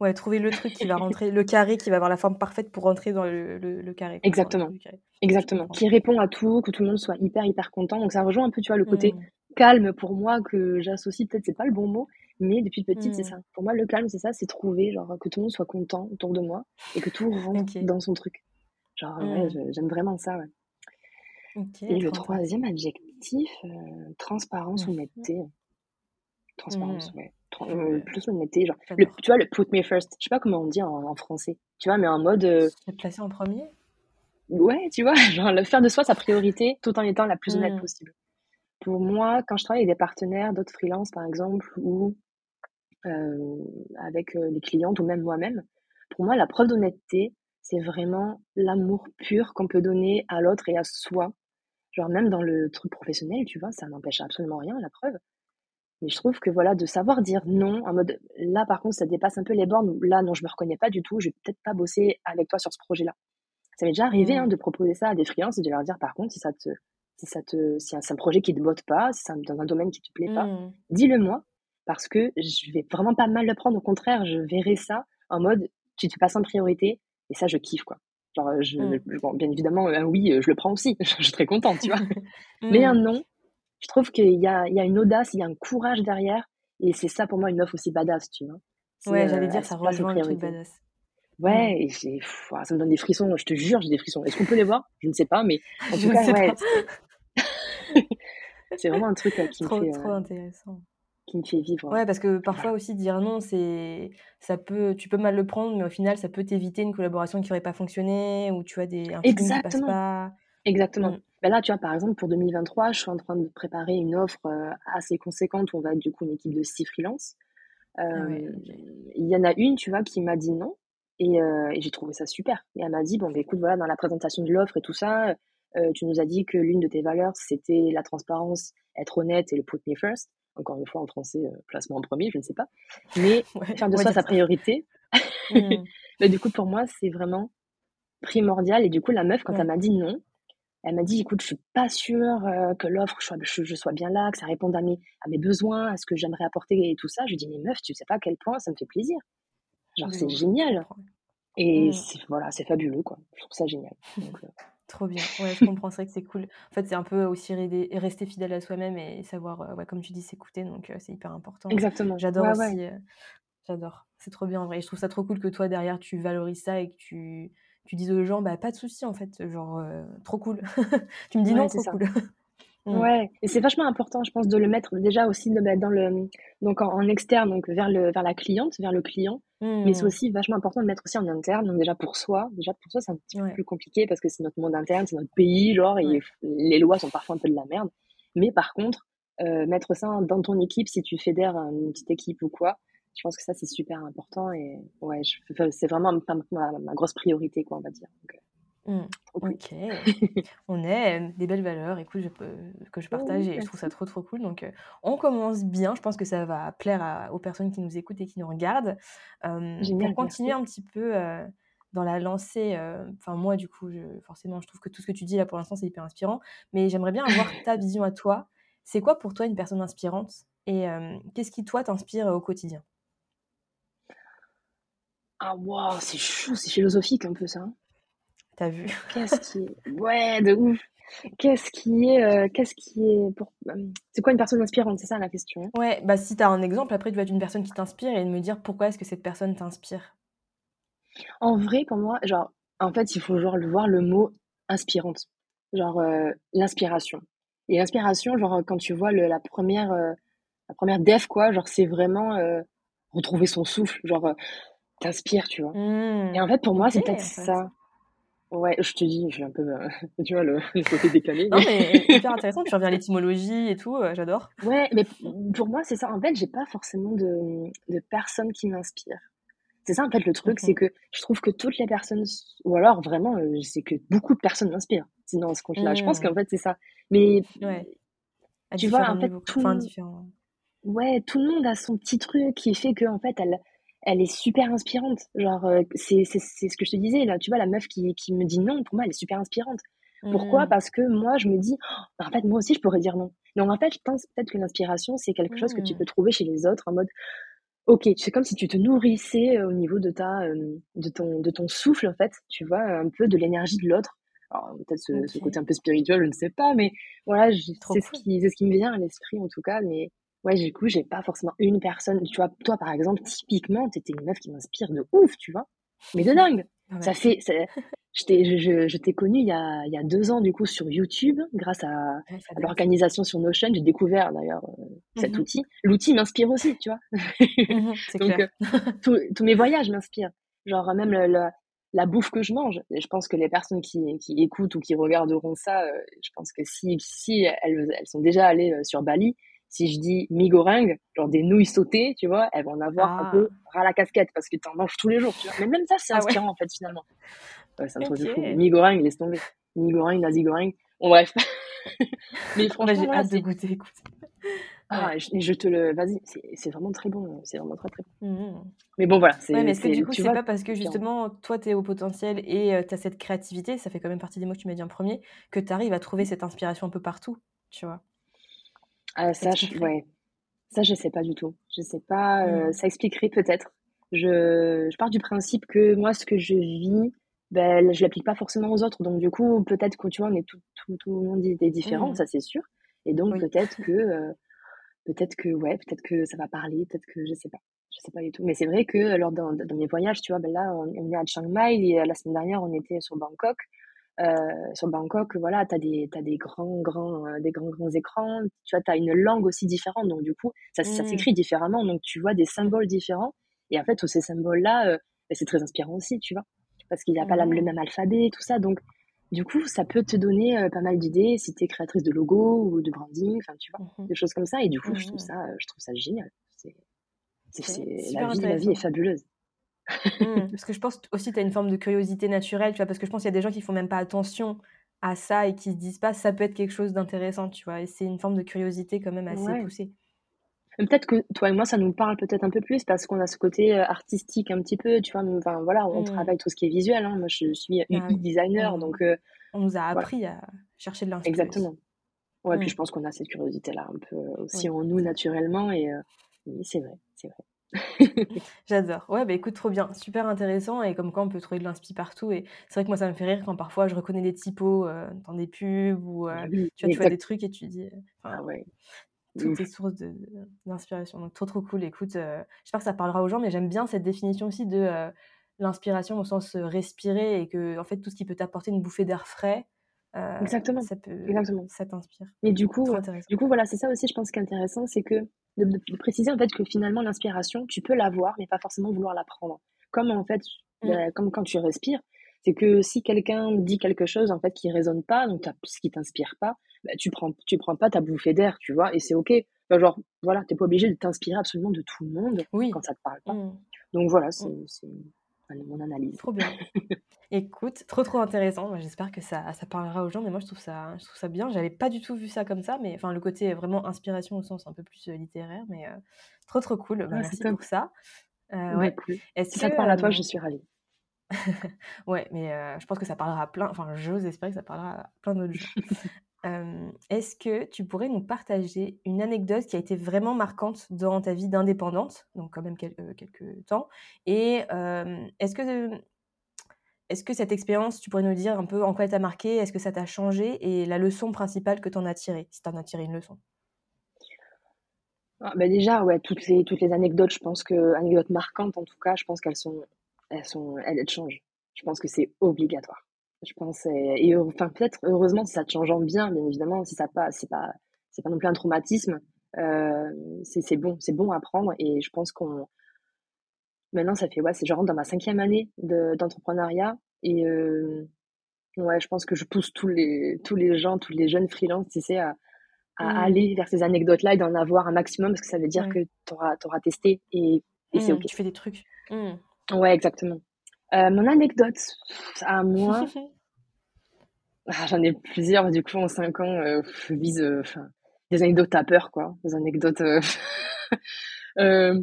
[SPEAKER 1] Ouais, trouver le truc qui va rentrer le carré qui va avoir la forme parfaite pour rentrer dans le le le carré, le
[SPEAKER 2] Exactement,
[SPEAKER 1] carré.
[SPEAKER 2] Exactement. Qui répond à tout, que tout le monde soit hyper, hyper content. Donc ça rejoint un peu, tu vois, le côté
[SPEAKER 1] Mmh.
[SPEAKER 2] calme pour moi que j'associe, peut-être c'est pas le bon mot, Mais depuis petite, c'est
[SPEAKER 1] Mmh.
[SPEAKER 2] ça. Pour moi, le calme, c'est ça, c'est trouver, genre, que tout le monde soit content autour de moi et que tout rentre dans son truc. Genre, ouais,
[SPEAKER 1] Mmh.
[SPEAKER 2] j'aime vraiment ça, ouais. Et le troisième adjectif, euh, transparence ou honnêteté. Transparence, ouais. Euh, plus honnêteté, genre. Le, tu vois, le put me first. Je sais pas comment on dit en, en français. Tu vois, mais en mode, euh,
[SPEAKER 1] Se placer en premier?
[SPEAKER 2] Ouais, tu vois, genre, le faire de soi sa priorité tout en étant la plus honnête
[SPEAKER 1] Mmh.
[SPEAKER 2] possible. Pour moi, quand je travaille avec des partenaires, d'autres freelances par exemple, ou euh, avec euh, les clientes ou même moi-même, pour moi, la preuve d'honnêteté, c'est vraiment l'amour pur qu'on peut donner à l'autre et à soi. Genre même dans le truc professionnel, tu vois, ça n'empêche absolument rien, la preuve. Mais je trouve que voilà, de savoir dire non, en mode là par contre ça dépasse un peu les bornes, là non, je me reconnais pas du tout, je vais peut-être pas bosser avec toi sur ce projet-là. Ça m'est déjà arrivé hein, de proposer ça à des freelances et de leur dire par contre, si ça te, si ça te, si c'est un projet qui te botte pas, si c'est dans un domaine qui te plaît pas,
[SPEAKER 1] Mmh.
[SPEAKER 2] dis-le moi parce que je vais vraiment pas mal le prendre. Au contraire, je verrai ça en mode tu te passes en priorité et ça je kiffe quoi. Genre je,
[SPEAKER 1] Mmh.
[SPEAKER 2] bon, bien évidemment un oui, euh, je le prends aussi, je suis très contente, tu vois. Mais un
[SPEAKER 1] Mmh.
[SPEAKER 2] non, je trouve qu'il y a, il y a une audace, il y a un courage derrière. Et c'est ça pour moi une meuf aussi badass, tu vois. C'est,
[SPEAKER 1] Ouais,
[SPEAKER 2] euh,
[SPEAKER 1] j'allais
[SPEAKER 2] elle
[SPEAKER 1] dire, ça rejoint le truc badass.
[SPEAKER 2] Ouais, et j'ai, pff, ça me donne des frissons, je te jure, j'ai des frissons. Est-ce qu'on peut les voir? Je ne sais pas, mais en
[SPEAKER 1] Je
[SPEAKER 2] tout cas, ouais, c'est c'est vraiment un truc euh, qui me
[SPEAKER 1] Trop,
[SPEAKER 2] fait,
[SPEAKER 1] trop
[SPEAKER 2] euh,
[SPEAKER 1] intéressant.
[SPEAKER 2] qui me fait vivre.
[SPEAKER 1] Ouais, parce que parfois aussi dire non, c'est ça peut tu peux mal le prendre, mais au final, ça peut t'éviter une collaboration qui aurait pas fonctionné ou tu vois des un feeling qui passe
[SPEAKER 2] Exactement,
[SPEAKER 1] pas.
[SPEAKER 2] Exactement. Ben là, tu vois, par exemple, pour 2023, je suis en train de préparer une offre euh, assez conséquente où on va être du coup une équipe de six freelances.
[SPEAKER 1] Ah ouais,
[SPEAKER 2] Euh, il y en a une, tu vois, qui m'a dit non. Et, euh, et j'ai trouvé ça super. Et elle m'a dit, bon, bah, écoute, voilà, dans la présentation de l'offre et tout ça, euh, tu nous as dit que l'une de tes valeurs, c'était la transparence, être honnête et le put me first. Encore une fois, en français, euh, placement en premier, je ne sais pas. Mais
[SPEAKER 1] Ouais,
[SPEAKER 2] faire de
[SPEAKER 1] va
[SPEAKER 2] soi sa priorité, bah, du coup, pour moi, c'est vraiment primordial. Et du coup, la meuf, quand elle
[SPEAKER 1] Ouais.
[SPEAKER 2] m'a dit non, elle m'a dit, écoute, je suis pas sûre euh, que l'offre, je je, je sois bien là, que ça réponde à mes, à mes besoins, à ce que j'aimerais apporter et tout ça. Je lui dis, mais meuf, tu sais pas à quel point ça me fait plaisir. Genre, c'est génial. Et
[SPEAKER 1] Mmh.
[SPEAKER 2] c'est, voilà, c'est fabuleux, quoi. Je trouve ça génial. Donc, euh,
[SPEAKER 1] Trop bien. Ouais, je comprends, c'est vrai que c'est cool. En fait, c'est un peu aussi rester fidèle à soi-même et savoir, ouais, comme tu dis, s'écouter, donc c'est hyper important.
[SPEAKER 2] exactement.
[SPEAKER 1] J'adore
[SPEAKER 2] Ouais,
[SPEAKER 1] aussi, j'adore. C'est trop bien en vrai et je trouve ça trop cool que toi derrière tu valorises ça et que tu tu dises aux gens: «Bah, pas de souci en fait, genre, heu, trop cool». Tu me dis:
[SPEAKER 2] Ouais,
[SPEAKER 1] «Non,
[SPEAKER 2] c'est
[SPEAKER 1] trop
[SPEAKER 2] ça.
[SPEAKER 1] cool». Mmh.
[SPEAKER 2] Ouais, et c'est vachement important, je pense, de le mettre déjà aussi de mettre dans le, donc en, en externe, donc vers le, vers la cliente, vers le client. Mais c'est
[SPEAKER 1] Mmh.
[SPEAKER 2] aussi vachement important de le mettre aussi en interne. Donc déjà pour soi, déjà pour soi, c'est un petit peu plus compliqué parce que c'est notre monde interne, c'est notre pays, genre, et
[SPEAKER 1] ouais.
[SPEAKER 2] les lois sont parfois un peu de la merde. Mais par contre, euh, mettre ça dans ton équipe, si tu fédères une petite équipe ou quoi, je pense que ça c'est super important et ouais, c'est vraiment ma, ma- ma grosse priorité, quoi, on va dire. Donc, euh,
[SPEAKER 1] Mmh. OK. On aime des belles valeurs, écoute, je peux que je partage et je trouve ça trop, trop cool donc heu, on commence bien. Je pense que ça va plaire à aux personnes qui nous écoutent et qui nous regardent. Pour continuer un petit peu, heu, dans la lancée, enfin moi du coup, je forcément, je trouve que tout ce que tu dis là pour l'instant, c'est hyper inspirant, mais j'aimerais bien avoir ta vision à toi. C'est quoi pour toi une personne inspirante? Et qu'est-ce qui toi t'inspire, au quotidien?
[SPEAKER 2] Ah waouh, c'est chou, c'est philosophique un peu ça. hein.
[SPEAKER 1] Tu as vu?
[SPEAKER 2] Qu'est-ce qui est... Ouais, de ouf. Qu'est-ce qui est... euh, Qu'est-ce qui est... Pour... euh, C'est quoi une personne inspirante? C'est ça la question?
[SPEAKER 1] Ouais, bah, si tu as un exemple, après tu vas être une personne qui t'inspire et me dire pourquoi est-ce que cette personne t'inspire?
[SPEAKER 2] En vrai, pour moi, genre, en fait, il faut genre le voir le mot inspirante. Genre, euh, l'inspiration. Et l'inspiration, genre, quand tu vois le, la première... euh, la première def, quoi, genre, c'est vraiment euh, retrouver son souffle. Genre, euh, t'inspires, tu vois. Et
[SPEAKER 1] Mmh.
[SPEAKER 2] en fait, pour moi, c'est peut-être ça. Ouais, je te dis, je suis un peu... euh, tu vois, le, le côté décalé.
[SPEAKER 1] Non,
[SPEAKER 2] mais-
[SPEAKER 1] mais hyper intéressant, puis je reviens à l'étymologie et tout, heu, j'adore.
[SPEAKER 2] Ouais, mais pour moi, c'est ça. En fait, j'ai pas forcément de, de personnes qui m'inspirent. C'est ça, en fait, le truc, c'est que je trouve que toutes les personnes, ou alors vraiment, euh, c'est que beaucoup de personnes m'inspirent. Sinon, ce compte-là, je pense
[SPEAKER 1] Mmh.
[SPEAKER 2] qu'en fait, c'est ça. Mais
[SPEAKER 1] Ouais,
[SPEAKER 2] tu vois, en fait, tout,
[SPEAKER 1] Enfin,
[SPEAKER 2] ouais, tout le monde a son petit truc qui fait que, en fait, elle, elle est super inspirante. Genre, euh, c'est, c'est, c'est ce que je te disais, là. Tu vois, la meuf qui, qui me dit non, pour moi, elle est super inspirante. Pourquoi?
[SPEAKER 1] Mmh.
[SPEAKER 2] Parce que moi, je me dis, Oh, en fait, moi aussi, je pourrais dire non. Donc, en fait, je pense peut-être que l'inspiration, c'est quelque chose que tu
[SPEAKER 1] Mmh.
[SPEAKER 2] peux trouver chez les autres en mode, ok, c'est comme si tu te nourrissais euh, au niveau de ta, euh, de ton, de ton souffle, en fait, tu vois, un peu de l'énergie de l'autre. Alors, peut-être ce, ce côté un peu spirituel, je ne sais pas, mais voilà, c'est ce qui, c'est ce qui me vient à l'esprit, en tout cas, mais Ouais, du coup, j'ai pas forcément une personne. Tu vois, toi, par exemple, typiquement, t'étais une meuf qui m'inspire de ouf, tu vois. Mais de dingue.
[SPEAKER 1] Ah
[SPEAKER 2] Ça fait, ça- je t'ai, je, je- je t'ai connue il y a, il y a deux ans, du coup, sur YouTube, grâce à,
[SPEAKER 1] Ouais,
[SPEAKER 2] l'organisation sur Notion. J'ai découvert, d'ailleurs, euh, cet
[SPEAKER 1] Mhm.
[SPEAKER 2] outil. L'outil m'inspire aussi, tu vois.
[SPEAKER 1] Mhm, c'est
[SPEAKER 2] Donc,
[SPEAKER 1] clair.
[SPEAKER 2] euh, tous mes voyages m'inspirent. Genre, même le- le- la bouffe que je mange. Et je pense que les personnes qui, qui écoutent ou qui regarderont ça, euh, je pense que si, si elles, elles sont déjà allées sur Bali, si je dis mi-goreng, genre des nouilles sautées, tu vois, elles vont en avoir un
[SPEAKER 1] Ah,
[SPEAKER 2] peu ras la casquette parce que tu en manges tous les jours, tu vois. Mais même ça, c'est
[SPEAKER 1] ah ouais,
[SPEAKER 2] inspirant, en fait, finalement. Ouais, c'est un truc de fou.
[SPEAKER 1] ok.
[SPEAKER 2] Mi-goreng, laisse tomber. Nasi-goreng. Bon, bref. Mais franchement,
[SPEAKER 1] j'ai hâte de goûter, écoute.
[SPEAKER 2] Ah, je, je te le. Vas-y, c'est vraiment très bon. C'est vraiment très, très bon.
[SPEAKER 1] Mhm.
[SPEAKER 2] Mais bon, voilà,
[SPEAKER 1] Ouais, mais
[SPEAKER 2] c'est,
[SPEAKER 1] est-ce que du coup,
[SPEAKER 2] tu
[SPEAKER 1] c'est
[SPEAKER 2] vois,
[SPEAKER 1] pas parce que justement, toi, tu es au potentiel et tu as cette créativité, ça fait quand même partie des mots que tu m'as dit en premier, que tu arrives à trouver cette inspiration un peu partout, tu vois?
[SPEAKER 2] Ah,
[SPEAKER 1] Ça
[SPEAKER 2] je, ouais. Ça, je sais pas du tout. Je sais pas, euh,
[SPEAKER 1] Mhm.
[SPEAKER 2] ça expliquerait peut-être. Je, je pars du principe que moi, ce que je vis, ben, je l'applique pas forcément aux autres. Donc, du coup, peut-être que, tu vois, on est tout, tout, tout le monde est différent,
[SPEAKER 1] Mhm.
[SPEAKER 2] ça, c'est sûr. Et donc,
[SPEAKER 1] Oui.
[SPEAKER 2] peut-être que, euh, peut-être que, ouais, peut-être que ça va parler, peut-être que, je sais pas. Je sais pas du tout. Mais c'est vrai que lors d'un mes voyages, tu vois, ben là, on, on est à Chiang Mai et euh, la semaine dernière, on était sur Bangkok. Euh, sur Bangkok, voilà, t'as des, t'as des grands, grands, euh, des grands, grands écrans. Tu vois, t'as une langue aussi différente. Donc, du coup, ça, ça
[SPEAKER 1] Mhm.
[SPEAKER 2] s'écrit différemment. Donc, tu vois des symboles différents. Et en fait, tous ces symboles-là, euh, ben, c'est très inspirant aussi, tu vois. Parce qu'il n'y a pas la- le même alphabet, tout ça. Donc, du coup, ça peut te donner pas mal d'idées si t'es créatrice de logo ou de branding, enfin, tu vois,
[SPEAKER 1] Mhm.
[SPEAKER 2] des choses comme ça. Et du coup, je trouve
[SPEAKER 1] Mhm.
[SPEAKER 2] ça, je trouve ça génial. C'est, la vie, la vie est fabuleuse.
[SPEAKER 1] Mhm. Parce que je pense aussi, tu as une forme de curiosité naturelle, tu vois, parce que je pense qu'il y a des gens qui font même pas attention à ça et qui se disent pas ça peut être quelque chose d'intéressant, tu vois, et c'est une forme de curiosité quand même assez
[SPEAKER 2] Ouais.
[SPEAKER 1] poussée.
[SPEAKER 2] Peut-être que toi et moi, ça nous parle peut-être un peu plus parce qu'on a ce côté artistique un petit peu, tu vois. Enfin, voilà, on
[SPEAKER 1] Mhm.
[SPEAKER 2] travaille tout ce qui est visuel. Hein. Moi, je suis
[SPEAKER 1] Ah
[SPEAKER 2] UI designer,
[SPEAKER 1] on,
[SPEAKER 2] donc euh,
[SPEAKER 1] on nous a
[SPEAKER 2] voilà,
[SPEAKER 1] appris à chercher de l'inspi aussi.
[SPEAKER 2] exactement. Ouais, puis
[SPEAKER 1] Mhm.
[SPEAKER 2] je pense qu'on a cette curiosité-là un peu aussi en nous naturellement. Et euh, c'est vrai, c'est vrai.
[SPEAKER 1] J'adore. Ouais, bah écoute, trop bien, super intéressant et comme quoi on peut trouver de l'inspi partout. Et c'est vrai que moi, ça me fait rire quand parfois je reconnais des typos euh, dans des pubs ou euh,
[SPEAKER 2] oui,
[SPEAKER 1] tu vois, tu vois
[SPEAKER 2] exact.
[SPEAKER 1] des trucs et tu dis, euh,
[SPEAKER 2] Ah
[SPEAKER 1] enfin,
[SPEAKER 2] ouais,
[SPEAKER 1] toutes tes
[SPEAKER 2] ouf.
[SPEAKER 1] sources de- d'inspiration. Donc trop trop cool. Écoute, euh, j'espère que ça parlera aux gens, mais j'aime bien cette définition aussi de euh, l'inspiration au sens euh, respirer et que en fait tout ce qui peut t'apporter une bouffée d'air frais, euh,
[SPEAKER 2] Exactement,
[SPEAKER 1] ça peut,
[SPEAKER 2] exactement.
[SPEAKER 1] ça t'inspire.
[SPEAKER 2] Mais du coup, euh, du coup, voilà, c'est ça aussi, je pense, qui est intéressant, c'est que de, de- de préciser en fait que finalement l'inspiration, tu peux l'avoir, mais pas forcément vouloir la prendre. Comme en fait,
[SPEAKER 1] Mm.
[SPEAKER 2] bah, comme quand tu respires, c'est que si quelqu'un dit quelque chose en fait qui résonne pas, donc ce qui t'inspire pas, bah, tu prends, tu prends pas ta bouffée d'air, tu vois, et c'est ok. Enfin, genre, voilà, t'es pas obligé de t'inspirer absolument de tout le monde
[SPEAKER 1] Oui.
[SPEAKER 2] quand ça te parle pas.
[SPEAKER 1] Mm.
[SPEAKER 2] Donc voilà,
[SPEAKER 1] Mm.
[SPEAKER 2] Mon analyse.
[SPEAKER 1] Trop bien. Écoute, trop trop intéressant. J'espère que ça, ça parlera aux gens, mais moi je trouve ça, je trouve ça bien. J'avais pas du tout vu ça comme ça, mais enfin le côté vraiment inspiration au sens un peu plus euh, littéraire, mais euh, trop trop cool. Bah,
[SPEAKER 2] Ah,
[SPEAKER 1] merci pour ça. Euh,
[SPEAKER 2] Bah,
[SPEAKER 1] ouais.
[SPEAKER 2] cool.
[SPEAKER 1] Est-ce
[SPEAKER 2] Si
[SPEAKER 1] que
[SPEAKER 2] ça te parle à toi, je suis ravie.
[SPEAKER 1] ouais, mais euh, je pense que ça parlera à plein. Enfin, j'ose espérer que ça parlera à plein d'autres gens. Est-ce que tu pourrais nous partager une anecdote qui a été vraiment marquante dans ta vie d'indépendante, donc quand même quel- quelques temps, et est-ce que est-ce que cette expérience, tu pourrais nous dire un peu en quoi elle t'a marqué Est-ce que ça t'a changé Et la leçon principale que tu en as tirée, si tu en as tiré une leçon?
[SPEAKER 2] Ah, bah déjà, ouais, toutes les, toutes les anecdotes, je pense que, anecdotes marquantes en tout cas, je pense qu'elles sont, elles sont, elles, elles changent. Je pense que c'est obligatoire. Je pense, et, enfin, peut-être, heureusement, si ça te change en bien, bien évidemment, si ça pas, c'est pas, c'est pas non plus un traumatisme, euh, c'est, c'est bon, c'est bon à prendre et je pense qu'on, maintenant, ça fait, ouais, c'est, je rentre dans ma cinquième année de, d'entrepreneuriat et, euh, ouais, je pense que je pousse tous les, tous les gens, tous les jeunes freelances, tu sais, à, à
[SPEAKER 1] Mmh.
[SPEAKER 2] aller vers ces anecdotes-là et d'en avoir un maximum parce que ça veut dire
[SPEAKER 1] Ouais.
[SPEAKER 2] que tu auras, testé et, et c'est
[SPEAKER 1] Mmh,
[SPEAKER 2] OK.
[SPEAKER 1] Tu fais des trucs. Mmh.
[SPEAKER 2] Ouais, exactement. Euh, mon anecdote à moi, ah, j'en ai plusieurs, du coup, en 5 ans, euh, je vise euh, enfin, des anecdotes à peur, quoi. Des anecdotes. euh,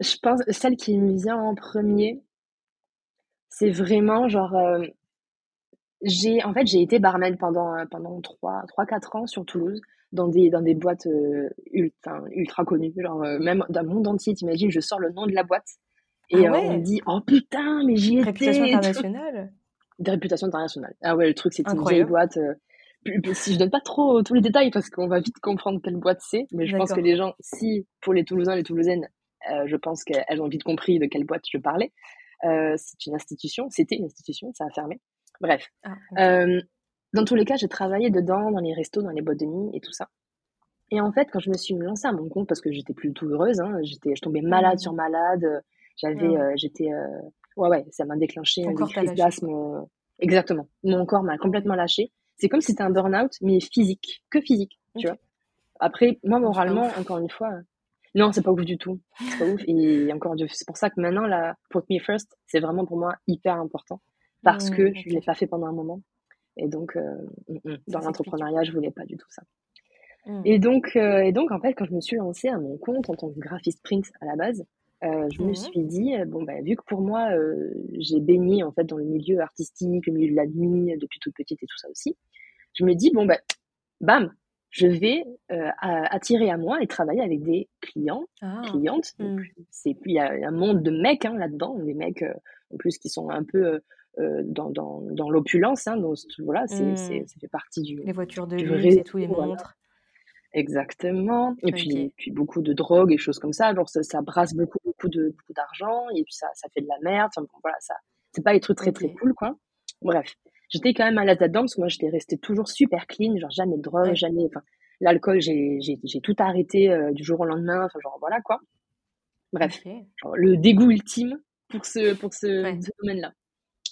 [SPEAKER 2] je pense, celle qui me vient en premier, c'est vraiment genre. j'ai, en fait, j'ai été barman pendant, pendant 3, 4 ans sur Toulouse, dans des, dans des boîtes ultra, ultra connues, genre même dans le monde entier, t'imagines, je sors le nom de la boîte et
[SPEAKER 1] Ah
[SPEAKER 2] euh, on me dit Oh putain, mais j'y
[SPEAKER 1] Réputation
[SPEAKER 2] étais tout.
[SPEAKER 1] internationale
[SPEAKER 2] Des réputations internationales. Ah ouais, le truc, c'était une vieille boîte. euh, si je donne pas trop tous les détails parce qu'on va vite comprendre quelle boîte c'est, mais je pense que les gens, si pour les Toulousains, les Toulousaines, euh, je pense qu'elles ont vite compris de quelle boîte je parlais. Euh, c'est une institution, c'était une institution, ça a fermé. Bref. Ah, euh, dans tous les cas, j'ai travaillé dedans, dans les restos, dans les boîtes de nuit et tout ça. Et en fait, quand je me suis lancée à mon compte, parce que j'étais plus tout heureuse, hein, j'étais, je tombais malade mmh. sur malade, j'avais, ah j'étais, ouais, ouais, ça m'a déclenché une crise d'asthme. exactement. Mon corps m'a complètement lâché. C'est comme si c'était un burn-out, mais physique, que physique, tu vois. Après, moi, moralement, encore une fois, non, c'est pas ouf du tout. C'est pas ouf. Et encore, c'est pour ça que maintenant, la Put Me First, c'est vraiment pour moi hyper important. Parce mmh, que je ne l'ai pas fait pendant un moment. Et donc, euh, mmh, mmh, dans l'entrepreneuriat, je voulais pas du tout ça. Et, donc, euh, et donc, en fait, quand je me suis lancée à mon compte en tant que graphiste print à la base, euh, je me suis dit, bon, bah, vu que pour moi, j'ai baigné en fait dans le milieu artistique, le milieu de la nuit, depuis toute petite et tout ça aussi, je me dis, bon, bah, bam, je vais attirer à moi et travailler avec des clients, ah. clientes. Mmh. C'est il y a un monde de mecs hein, là-dedans, des mecs en plus qui sont un peu dans, dans, dans l'opulence. Hein, donc voilà, c'est, mmh. c'est, ça fait partie du.
[SPEAKER 1] Les voitures de luxe et tout, les montres.
[SPEAKER 2] Exactement. Et puis, puis beaucoup de drogue et choses comme ça. Genre, ça, ça brasse beaucoup, beaucoup, de, beaucoup d'argent et puis ça, ça fait de la merde. Enfin, bon, voilà, ça, c'est pas des trucs très, très cool, quoi. Bref. J'étais quand même à l'aise là-dedans parce que moi, j'étais restée toujours super clean, genre jamais de drogue, jamais. Enfin, l'alcool, j'ai, j'ai, j'ai tout arrêté euh, du jour au lendemain. Enfin, genre, voilà, quoi. Bref. le dégoût ultime pour ce, pour ce, domaine-là.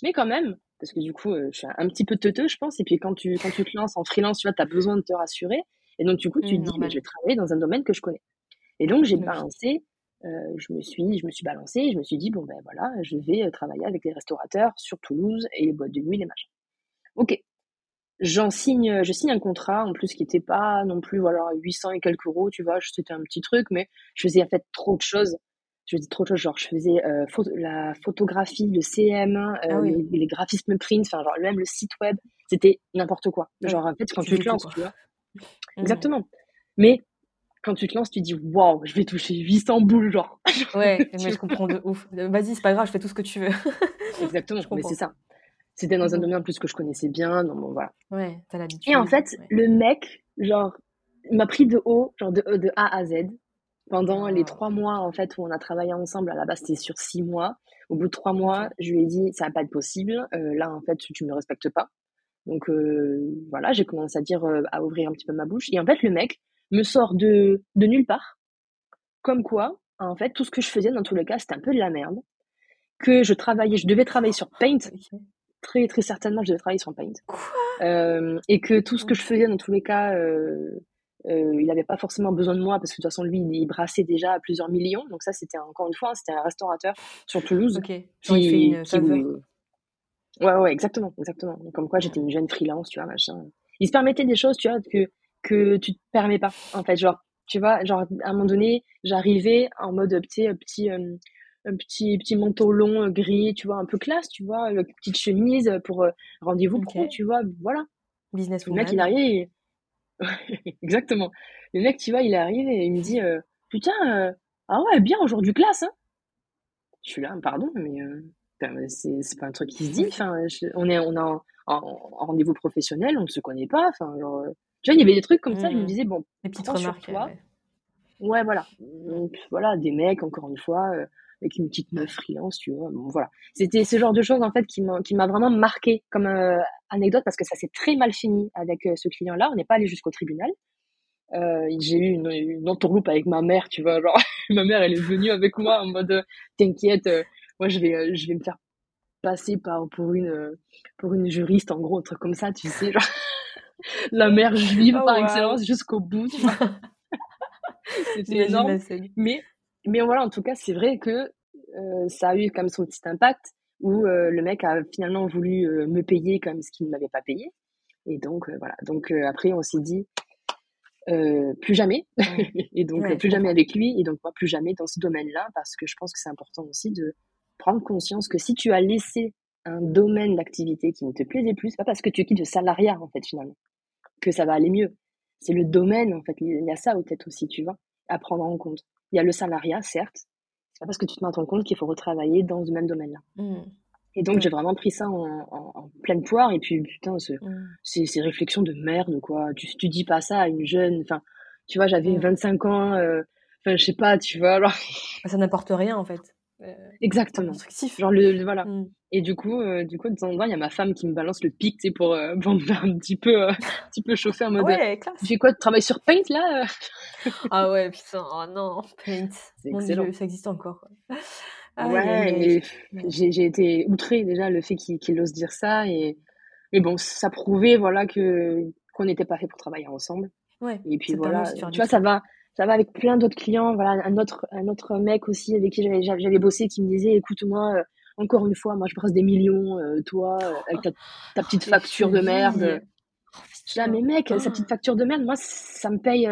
[SPEAKER 2] Mais quand même, parce que du coup, euh, je suis un petit peu teuteux, je pense. Et puis, quand tu, quand tu te lances en freelance, tu vois, tu as besoin de te rassurer. Et donc, du coup, tu te dis, je vais travailler dans un domaine que je connais. Et donc, j'ai balancé, euh, je me suis, je me suis balancée, je me suis dit, bon, ben voilà, je vais travailler avec les restaurateurs sur Toulouse et les boîtes de nuit, les machins. Ok. J'en signe, je signe un contrat, en plus, qui n'était pas non plus, voilà, 800 et quelques euros, tu vois, c'était un petit truc, mais je faisais en fait trop de choses. Je faisais trop de choses, genre, je faisais euh, la photographie, le CM, euh, ah les, graphismes print, enfin, genre, même le site web, c'était n'importe quoi. Genre, en fait, quand tu, te lances, tu vois. Mmh. Exactement. Mais quand tu te lances, tu dis waouh, je vais toucher 800 boules, genre.
[SPEAKER 1] Ouais, mais je comprends de ouf. Vas-y, c'est pas grave, je fais tout ce que tu veux.
[SPEAKER 2] Exactement, mais c'est ça. C'était dans un mmh. domaine en plus que je connaissais bien, donc bon, voilà.
[SPEAKER 1] Ouais, t'as l'habitude.
[SPEAKER 2] Et en fait, le mec, genre, m'a pris de haut, genre de, de A à Z, pendant les ah. trois mois, en fait, où on a travaillé ensemble. À la base, c'était sur six mois. Au bout de trois mois, je lui ai dit, ça va pas être possible. Euh, là, en fait, tu me respectes pas. Donc, euh, voilà, j'ai commencé à dire, euh, à ouvrir un petit peu ma bouche. Et en fait, le mec me sort de, de nulle part. Comme quoi, en fait, tout ce que je faisais, dans tous les cas, c'était un peu de la merde. Que je travaillais, je devais travailler sur Paint très très certainement je devais travailler sur Paint. Euh, et que tout ce que je faisais dans tous les cas, il n'avait pas forcément besoin de moi parce que de toute façon lui il brassait déjà à plusieurs millions. Donc ça c'était encore une fois c'était un restaurateur sur Toulouse.
[SPEAKER 1] Ok. Qui, il fait une
[SPEAKER 2] Ouais ouais exactement exactement. Comme quoi j'étais une jeune freelance tu vois machin. Il se permettait des choses tu vois que que tu te permets pas en fait genre tu vois genre à un moment donné j'arrivais en mode petit petit un petit, petit manteau long euh, gris, tu vois, un peu classe, tu vois, une petite chemise pour euh, rendez-vous pro, tu vois, voilà.
[SPEAKER 1] Business
[SPEAKER 2] Le mec, il arrive, exactement. Le mec, tu vois, il arrive et il me dit, euh, putain, ah ouais, bien aujourd'hui classe, hein. Je suis là, pardon, mais c'est pas un truc qui se dit. Enfin, on est, on a en, rendez-vous professionnel, on ne se connaît pas. Enfin, genre, tu vois, il y avait des trucs comme ça. Je me mmh. disais bon,
[SPEAKER 1] les petites remarques.
[SPEAKER 2] Toi. Ouais. voilà. Donc voilà, des mecs, encore une fois, avec une petite meuf freelance, tu vois. Bon, voilà. C'était ce genre de choses, en fait, qui m'a vraiment marqué comme euh, anecdote parce que ça s'est très mal fini avec euh, ce client-là. On n'est pas allé jusqu'au tribunal. Euh, j'ai eu une, une, entourloupe avec ma mère, tu vois. Genre, ma mère, elle est venue avec moi en mode T'inquiète, moi, je vais, je vais me faire passer par, pour, une, pour une juriste, en gros, un truc comme ça, tu sais. Genre, la mère juive oh, par excellence jusqu'au bout. C'était énorme. Mais mais voilà, en tout cas, c'est vrai que euh, ça a eu comme son petit impact où euh, le mec a finalement voulu euh, me payer comme ce qu'il ne m'avait pas payé. Et donc, voilà. Donc, après, on s'est dit, plus jamais. et donc, plus jamais avec lui. Et donc, pas plus jamais dans ce domaine-là, parce que je pense que c'est important aussi de prendre conscience que si tu as laissé un domaine d'activité qui ne te plaisait plus, pas parce que tu quittes le salariat, en fait, finalement, que ça va aller mieux. C'est le domaine, en fait. Il y a ça, peut-être aussi, tu vois, à prendre en compte. Il y a le salariat, certes. C'est pas parce que tu te mets ton compte qu'il faut retravailler dans ce même domaine-là.
[SPEAKER 1] Mmh.
[SPEAKER 2] Et donc, j'ai vraiment pris ça en, en, pleine poire. Et puis, putain, ce,
[SPEAKER 1] Mmh.
[SPEAKER 2] ces, ces réflexions de merde, quoi. Tu, tu dis pas ça à une jeune. Enfin, tu vois, j'avais
[SPEAKER 1] Mmh.
[SPEAKER 2] 25 ans. euh, Enfin, je sais pas, tu vois. Alors...
[SPEAKER 1] Bah, ça n'apporte rien, en fait. Euh,
[SPEAKER 2] Exactement.
[SPEAKER 1] constructif.
[SPEAKER 2] Genre, le, le- voilà.
[SPEAKER 1] Mmh.
[SPEAKER 2] Et du coup, euh, du coup, de temps en temps, il y a ma femme qui me balance le pic, tu sais, pour, euh, pour me faire un petit peu, euh, un petit peu chauffer en mode.
[SPEAKER 1] ouais, classe.
[SPEAKER 2] Tu fais quoi, tu travailles sur Paint, là?
[SPEAKER 1] Ah ouais, putain, oh non, Paint. Mon. Dieu, ça existe encore. quoi.
[SPEAKER 2] Ouais, mais j'ai été outrée déjà le fait qu'il ose dire ça et mais bon, ça prouvait voilà que qu'on n'était pas fait pour travailler ensemble.
[SPEAKER 1] Ouais,
[SPEAKER 2] Et puis voilà, tu vois, ça va, ça va avec plein d'autres clients. Voilà, un autre, un autre mec aussi avec qui j'avais bossé qui me disait, écoute-moi, euh, encore une fois, moi je brasse des millions, euh, toi, euh, avec ta, ta petite facture de merde.
[SPEAKER 1] Oh,
[SPEAKER 2] Je dis, ah, mais mec, sa petite facture de merde, moi, ça me paye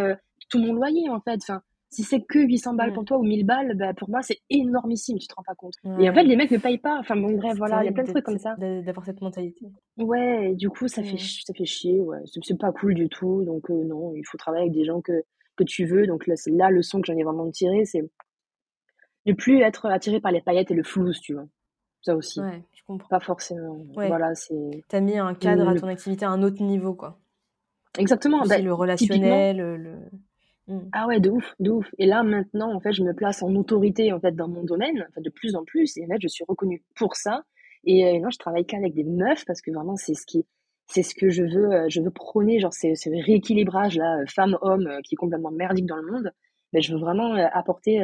[SPEAKER 2] tout mon loyer, en fait. Enfin, si c'est que 800 balles pour toi ou 1000 balles, bah, pour moi, c'est énormissime, tu te rends pas compte. Et en fait, les mecs ne payent pas. Enfin, bon, bref, voilà, il y a plein de trucs comme ça.
[SPEAKER 1] d'a- d'avoir cette mentalité.
[SPEAKER 2] Ouais, et du coup, ça fait, ça fait chier, ouais. C'est pas cool du tout. Donc, non, il faut travailler avec des gens que, que tu veux. Donc, là, c'est la leçon que j'en ai vraiment tirée, c'est ne plus être attiré par les paillettes et le flouze, tu vois. Ça aussi.
[SPEAKER 1] Ouais, je comprends.
[SPEAKER 2] Pas forcément.
[SPEAKER 1] Ouais.
[SPEAKER 2] Voilà, c'est.
[SPEAKER 1] T'as mis un cadre à ton activité à un autre niveau, quoi.
[SPEAKER 2] Exactement. Bah,
[SPEAKER 1] le
[SPEAKER 2] typiquement,
[SPEAKER 1] relationnel, le... le- Mm.
[SPEAKER 2] Ah ouais, de ouf, de ouf. Et là, maintenant, en fait, je me place en autorité, en fait, dans mon domaine, enfin, de plus en plus. Et en fait, je suis reconnue pour ça. Et euh, non, je travaille qu'avec des meufs parce que vraiment, c'est ce qui, c'est ce que je veux, euh, je veux prôner, genre, c'est ce rééquilibrage, là, euh, femme-homme, euh, qui est complètement merdique dans le monde. Mais je veux vraiment apporter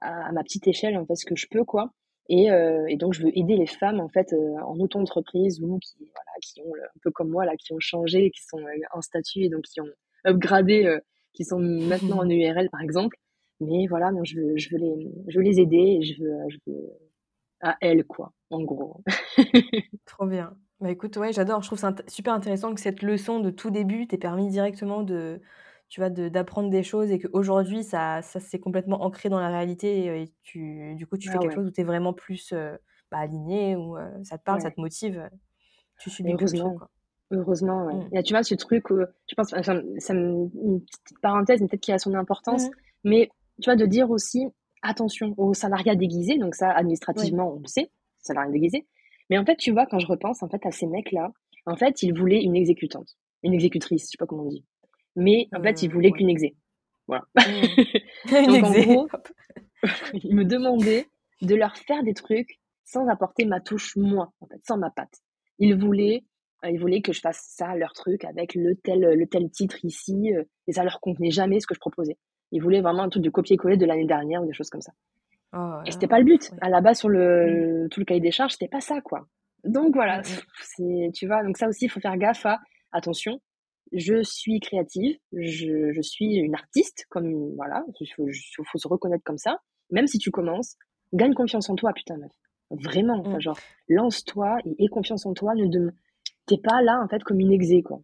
[SPEAKER 2] à, à ma petite échelle, en fait, ce que je peux, quoi. Et, euh, et donc, je veux aider les femmes, en fait, en auto-entreprise ou qui, voilà, qui ont, un peu comme moi, là, qui ont changé, qui sont en statut et donc qui ont upgradé euh, qui sont maintenant en URL par exemple. Mais voilà, non, je veux, je veux les, je veux les aider et je veux, je veux à elles quoi, en gros.
[SPEAKER 1] Trop bien. Bah écoute, ouais, j'adore. Je trouve ça int- super intéressant que cette leçon de tout début t'ait permis directement de, tu vois, de- d'apprendre des choses et qu'aujourd'hui, ça, ça s'est complètement ancré dans la réalité et tu, du coup, tu fais
[SPEAKER 2] Ah
[SPEAKER 1] quelque
[SPEAKER 2] ouais.
[SPEAKER 1] chose où tu es vraiment plus euh, bah, aligné, où euh, ça te parle, ça
[SPEAKER 2] Ouais.
[SPEAKER 1] te motive, euh, tu subis plus le truc,
[SPEAKER 2] Heureusement.
[SPEAKER 1] quoi.
[SPEAKER 2] Heureusement, ouais.
[SPEAKER 1] Mm.
[SPEAKER 2] Et là, tu vois, ce truc, je pense, enfin, ça me, une petite parenthèse, mais peut-être qui a son importance,
[SPEAKER 1] Mhm.
[SPEAKER 2] mais tu vois, de dire aussi attention au salariat déguisé, donc ça, administrativement, on le sait, salariat déguisé. Mais en fait, tu vois, quand je repense en fait à ces mecs-là, en fait, ils voulaient une exécutante, une exécutrice, je sais pas comment on dit. Mais en fait, ils
[SPEAKER 1] Euh,
[SPEAKER 2] voulaient
[SPEAKER 1] ouais.
[SPEAKER 2] qu'une exé. Voilà.
[SPEAKER 1] Une
[SPEAKER 2] Donc, en gros, ils me demandaient de leur faire des trucs sans apporter ma touche moi, en fait, sans ma patte. Ils voulaient, euh, ils voulaient que je fasse ça, leur truc, avec le tel, le tel titre ici, euh, et ça leur convenait jamais ce que je proposais. Ils voulaient vraiment un truc de copier-coller de l'année dernière ou des choses comme ça.
[SPEAKER 1] Oh
[SPEAKER 2] Et c'était pas le but. À la base, sur le, tout le cahier des charges, c'était pas ça, quoi. Donc voilà,
[SPEAKER 1] Mm, mm.
[SPEAKER 2] c'est, tu vois, donc ça aussi, il faut faire gaffe à, attention, je suis créative, je, je suis une artiste, comme, voilà, il faut, faut se reconnaître comme ça. Même si tu commences, gagne confiance en toi, putain, meuf. Vraiment,
[SPEAKER 1] Mm.
[SPEAKER 2] genre, lance-toi et aie confiance en toi, ne t'es pas là, en fait, comme une exé, quoi.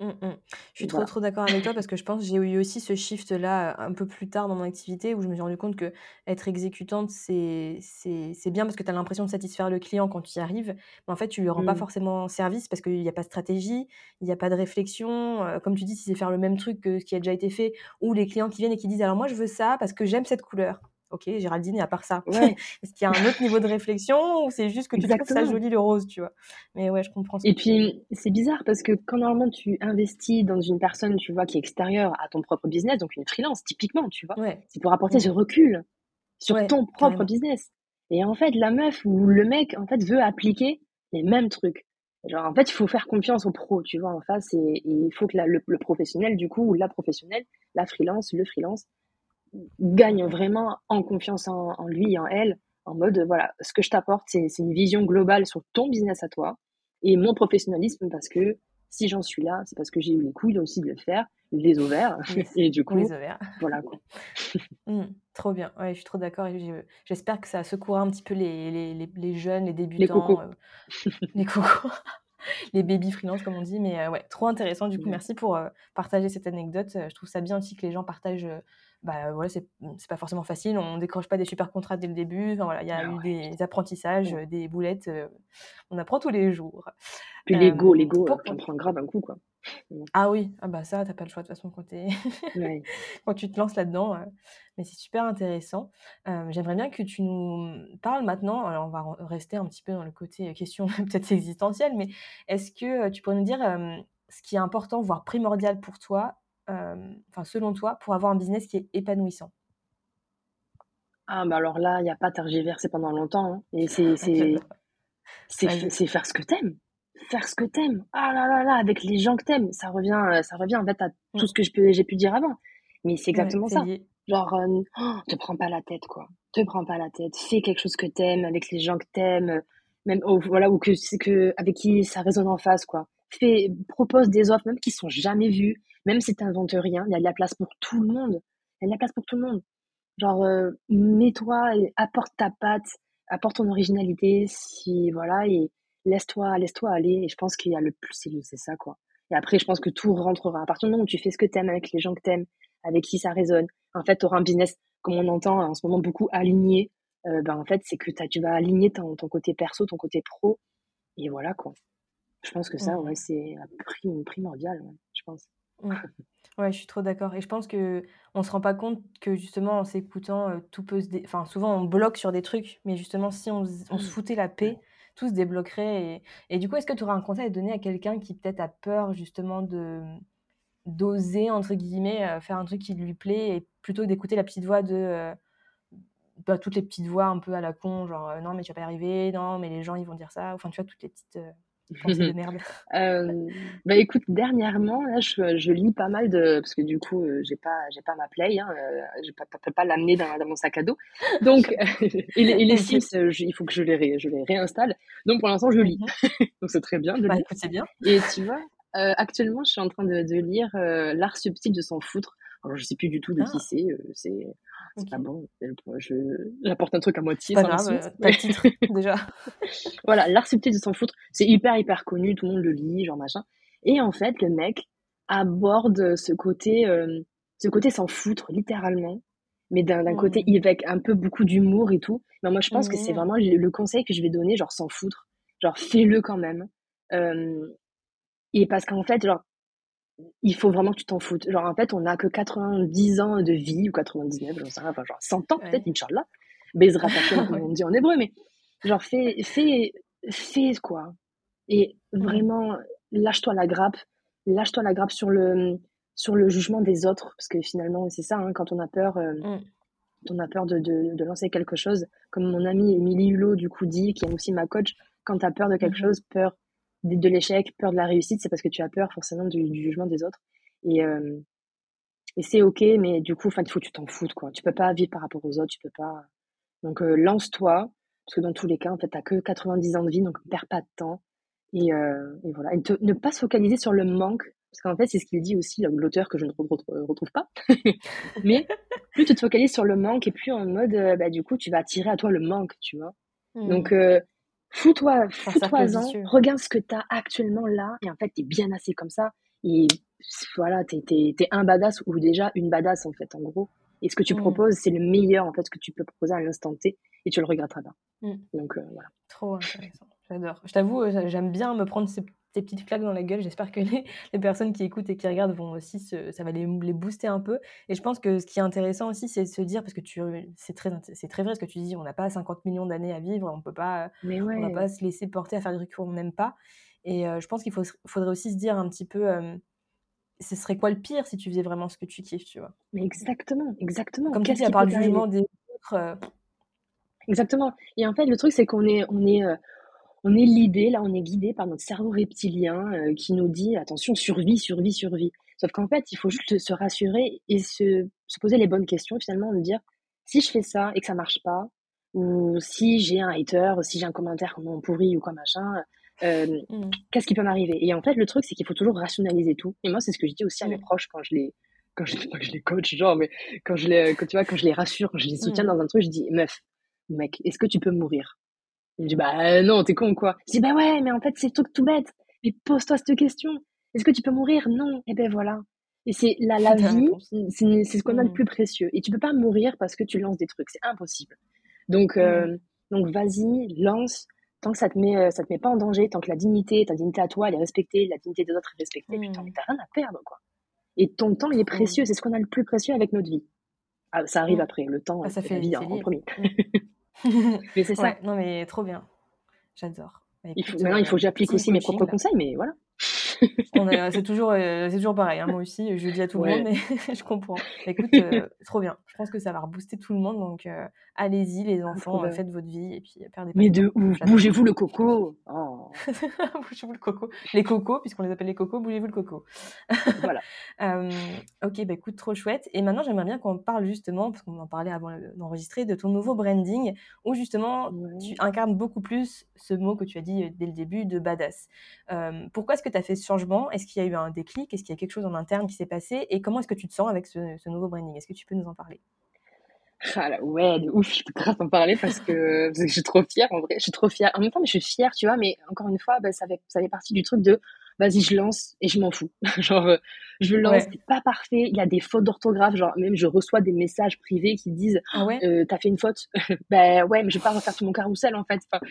[SPEAKER 1] Mm, mm. Je suis trop
[SPEAKER 2] Voilà.
[SPEAKER 1] trop d'accord avec toi parce que je pense que j'ai eu aussi ce shift là un peu plus tard dans mon activité où je me suis rendu compte que être exécutante c'est c'est c'est bien parce que tu as l'impression de satisfaire le client quand tu y arrives mais en fait tu lui rends pas
[SPEAKER 2] Mm.
[SPEAKER 1] forcément service parce qu'il n'y a pas de stratégie, il n'y a pas de réflexion euh, comme tu dis si c'est faire le même truc que ce qui a déjà été fait ou les clients qui viennent et qui disent alors moi je veux ça parce que j'aime cette couleur. OK, Géraldine, à part ça,
[SPEAKER 2] Ouais,
[SPEAKER 1] est-ce qu'il y a un autre niveau de réflexion ou c'est juste que tu trouves ça
[SPEAKER 2] exactement.
[SPEAKER 1] joli le rose, tu vois? Mais ouais, je comprends ce
[SPEAKER 2] Et puis, c'est bizarre parce que quand normalement tu investis dans une personne, tu vois, qui est extérieure à ton propre business, donc une freelance, typiquement, tu vois,
[SPEAKER 1] Ouais.
[SPEAKER 2] c'est pour apporter ce recul sur ton propre business. Et en fait, la meuf ou le mec, en fait, veut appliquer les mêmes trucs. Genre, en fait, il faut faire confiance au pro, tu vois, en face, et, et il faut que la- le, le professionnel, du coup, ou la professionnelle, la freelance, le freelance, gagne vraiment en confiance en, en lui et en elle, en mode, euh, voilà, ce que je t'apporte, c'est c'est une vision globale sur ton business à toi et mon professionnalisme parce que si j'en suis là, c'est parce que j'ai eu les couilles aussi de le faire, les ovaires, et du
[SPEAKER 1] Ou
[SPEAKER 2] coup,
[SPEAKER 1] les ovaires.
[SPEAKER 2] voilà quoi.
[SPEAKER 1] Mmh, trop bien. Ouais, je suis trop d'accord j'espère que ça secouera un petit peu les les les les jeunes, les débutants, heu, les cocos, les baby freelance comme on dit. Mais, heu, ouais, trop intéressant. Du coup, merci pour, heu, partager cette anecdote. Je trouve ça bien aussi que les gens partagent, bah, voilà, c'est mmh, c'est pas forcément facile. On décroche pas des super contrats dès le début. Enfin voilà, il y a
[SPEAKER 2] Ah
[SPEAKER 1] eu
[SPEAKER 2] ouais.
[SPEAKER 1] des apprentissages,
[SPEAKER 2] Ouais.
[SPEAKER 1] heu, des boulettes, heu, on apprend tous les jours.
[SPEAKER 2] Puis l'ego,
[SPEAKER 1] Hem,
[SPEAKER 2] l'ego, euh,
[SPEAKER 1] pour
[SPEAKER 2] t'en prends grave un coup quoi.
[SPEAKER 1] Ah oui, ah bah ça, tu pas le choix de toute façon quand tu quand tu te lances là-dedans, mais c'est super intéressant. Heu, j'aimerais bien que tu nous parles maintenant, alors on va rester un petit peu dans le côté, question peut-être existentielle, mais est-ce que, tu pourrais nous dire, ce qui est important, voire primordial pour toi, enfin selon toi, pour avoir un business qui est épanouissant?
[SPEAKER 2] Ah bah alors là, il y a pas tergiverser pendant longtemps, hein et c'est c'est c'est c'est faire ce que t'aimes faire ce que t'aimes. Ah là là là, avec les gens que t'aimes. Ça revient, euh, ça revient en fait à tout ce que j'ai pu dire avant. Mais c'est exactement ça. Genre, euh, oh, te prends pas la tête, quoi. Te prends pas la tête. Fais quelque chose que t'aimes avec les gens que t'aimes, même voilà ou que avec qui ça résonne en face, quoi. Fais, propose des offres même qui sont jamais vues, même si t'inventes rien. Il y a de la place pour tout le monde. Il y a de la place pour tout le monde. Genre, euh, mets-toi, apporte ta patte, apporte ton originalité, si voilà et laisse-toi laisse-toi aller et je pense qu'il y a le plus c'est ça quoi. Et après je pense que tout rentrera. À partir du moment où tu fais ce que tu aimes avec les gens que tu aimes, avec qui ça résonne, en fait tu auras un business comme on entend en ce moment beaucoup aligné. Euh, ben en fait c'est que tu vas aligner ton, ton, côté perso, ton côté pro et voilà quoi. Je pense que ça ouais, c'est primordial je pense.
[SPEAKER 1] Ouais, je suis trop d'accord et je pense que on se rend pas compte que justement en s'écoutant, euh, tout peut se dé enfin souvent on bloque sur des trucs, mais justement si on on se mmh. foutait la paix, tout se débloquerait et du coup, est-ce que tu aurais un conseil à donner à quelqu'un qui peut-être a peur justement de d'oser entre guillemets, euh, faire un truc qui lui plaît et plutôt d'écouter la petite voix de, euh, bah, toutes les petites voix un peu à la con, genre, «Non mais tu vas pas y arriver, non mais les gens ils vont dire ça», enfin tu vois toutes les petites, merde.
[SPEAKER 2] Euh, bah écoute, dernièrement, là, je, je, lis pas mal de. Parce que du coup, euh, j'ai pas, j'ai pas ma play, hein, euh, je peux pas, pas l'amener dans, dans, mon sac à dos. Donc, et, les, Sims, il faut que je les, je les réinstalle. Donc, pour l'instant, je lis. Mhm. Donc, c'est très bien de
[SPEAKER 1] bah, lire. c'est bien.
[SPEAKER 2] Et tu vois, actuellement, je suis en train de, de lire L'art subtil de s'en foutre. Alors, je sais plus du tout de qui ah. c'est. c'est c'est pas bon. J'apporte un truc à moitié.
[SPEAKER 1] Pas grave, pas titre déjà.
[SPEAKER 2] voilà, l'art subtil de s'en foutre, c'est hyper hyper connu, tout le monde le lit, genre machin. Et en fait, le mec aborde ce côté, euh, ce côté s'en foutre littéralement, mais d'un mmh. côté avec un peu beaucoup d'humour et tout. Mais moi, je pense que c'est mmh. vraiment le, conseil que je vais donner, genre s'en foutre, genre fais-le quand même. Euh, et parce qu'en fait, genre il faut vraiment que tu t'en foutes. Genre, en fait, on n'a que 90 ans de vie, ou 99, j'en sais rien, enfin, genre 100 ans peut-être, Inch'Allah. Bezra comme on dit en hébreu, mais genre, fais, fais, fais quoi. Et vraiment, lâche-toi la grappe, lâche-toi la grappe sur le, sur le jugement des autres, parce que finalement, c'est ça, hein, quand on a peur, euh, mm. on a peur de, de, de, lancer quelque chose, comme mon amie Émilie Hulot, du coup, dit, qui est aussi ma coach, quand tu as peur de quelque mm-hmm. chose, peur de l'échec, peur de la réussite, c'est parce que tu as peur forcément du, jugement des autres. Et, euh, et c'est ok, mais du coup, enfin, il faut que tu t'en foutes, quoi. Tu peux pas vivre par rapport aux autres, tu peux pas. Donc, euh, lance-toi, parce que dans tous les cas, en fait, t'as que 90 ans de vie, donc perds pas de temps. Et, euh, et voilà. Et ne pas se focaliser sur le manque, parce qu'en fait, c'est ce qu'il dit aussi, l'auteur que je ne retrouve, pas. mais plus tu te focalises sur le manque, et plus en mode, bah, du coup, tu vas attirer à toi le manque, tu vois. Mmh. Donc, Fous-toi, fous-toi-en, regarde ce que tu as actuellement là, et en fait, tu es bien assez comme ça, et voilà, tu es, un badass ou déjà une badass en fait, en gros. Et ce que tu mmh. proposes, c'est le meilleur en fait ce que tu peux proposer à l'instant T, et tu le regretteras pas. Mmh. Donc euh, voilà.
[SPEAKER 1] Trop intéressant, j'adore. Je t'avoue, j'aime bien me prendre ces tes petites claques dans la gueule. J'espère que les, personnes qui écoutent et qui regardent vont aussi, ça va les, les, booster un peu. Et je pense que ce qui est intéressant aussi, c'est de se dire, parce que tu, c'est très, très vrai ce que tu dis, on n'a pas 50 millions d'années à vivre, on peut pas, on va pas se laisser porter à faire des trucs qu'on n'aime pas. Et euh, je pense qu'il faudrait aussi se dire un petit peu, euh, ce serait quoi le pire si tu faisais vraiment ce que tu kiffes, tu vois?
[SPEAKER 2] Mais exactement, exactement.
[SPEAKER 1] Comme tu dis, à part le jugement des autres. Euh,
[SPEAKER 2] exactement. Et en fait, le truc, c'est qu'on est, on est, on est l'idée, là, on est guidé par notre cerveau reptilien euh, qui nous dit attention, survie, survie, survie. Sauf qu'en fait, il faut juste se rassurer et se, poser les bonnes questions, finalement, de dire si je fais ça et que ça marche pas, ou si j'ai un hater, si j'ai un commentaire comme pourri ou comme machin, euh, mmh. qu'est-ce qui peut m'arriver? Et en fait, le truc, c'est qu'il faut toujours rationaliser tout. Et moi, c'est ce que je dis aussi à mes mmh. proches quand je les quand je, que je les coach, genre, mais quand je les, quand, tu vois, quand je les rassure, quand je les soutiens mmh. dans un truc, je dis, meuf, mec, est-ce que tu peux mourir? Il me dit, bah non, t'es con quoi. Je dis, bah ouais, mais en fait, c'est tout, tout bête. Mais pose-toi cette question. Est-ce que tu peux mourir? Non. Et eh ben voilà. Et c'est la, la vie, c'est ce qu'on a de mmh. plus précieux. Et tu peux pas mourir parce que tu lances des trucs. C'est impossible. Donc, euh, donc vas-y, lance, tant que ça te met, euh, ça te met pas en danger, tant que la dignité, ta dignité à toi, elle est respectée, la dignité des autres est respectée,
[SPEAKER 1] Mmh.
[SPEAKER 2] putain, mais t'as rien à perdre, quoi. Et ton temps, il est précieux, c'est ce qu'on a le plus précieux avec notre vie. Ah, ça arrive après, le temps,
[SPEAKER 1] Bah, ça fait
[SPEAKER 2] la vie hein, en premier. Mais c'est ça.
[SPEAKER 1] Ouais, non mais trop bien. J'adore. Bah,
[SPEAKER 2] Il faut,
[SPEAKER 1] écoute,
[SPEAKER 2] maintenant, il faut que j'applique aussi mes propres conseils, mais voilà.
[SPEAKER 1] C'est toujours, heu, c'est toujours pareil, hein, moi aussi, je le dis à tout le monde, mais je comprends. Écoute, heu, trop bien. Je pense que ça va rebooster tout le monde, donc heu, allez-y les
[SPEAKER 2] Ah,
[SPEAKER 1] enfants, faites votre vie et puis perdez pas
[SPEAKER 2] Mais
[SPEAKER 1] de
[SPEAKER 2] ouf, bougez-vous le coco. Oh,
[SPEAKER 1] Bougez-vous le coco. Les cocos, puisqu'on les appelle les cocos, bougez-vous le coco.
[SPEAKER 2] voilà.
[SPEAKER 1] OK, bah, écoute, trop chouette et maintenant j'aimerais bien qu'on parle justement, parce qu'on en parlait avant, d'enregistrer, de ton nouveau branding où justement tu incarnes beaucoup plus ce mot que tu as dit, dès le début de badass. Pourquoi est-ce que tu as fait changement? Est-ce qu'il y a eu un déclic? Est-ce qu'il y a quelque chose en interne qui s'est passé? Et comment est-ce que tu te sens avec ce ce nouveau branding? Est-ce que tu peux nous en parler?
[SPEAKER 2] Ah là, ouais, de ouf, je peux grave en parler parce que, parce que je suis trop fière en vrai. Je suis trop fière. En même temps, mais je suis fière, tu vois, mais encore une fois, bah, ça fait, ça fait partie du truc de vas-y, je lance et je m'en fous. genre, euh, je lance,
[SPEAKER 1] Ouais.
[SPEAKER 2] c'est pas parfait, il y a des fautes d'orthographe, genre, même je reçois des messages privés qui disent
[SPEAKER 1] Ah ouais?
[SPEAKER 2] euh, T'as fait une faute Ben ouais, mais je vais pas refaire tout mon carrousel en fait. Enfin,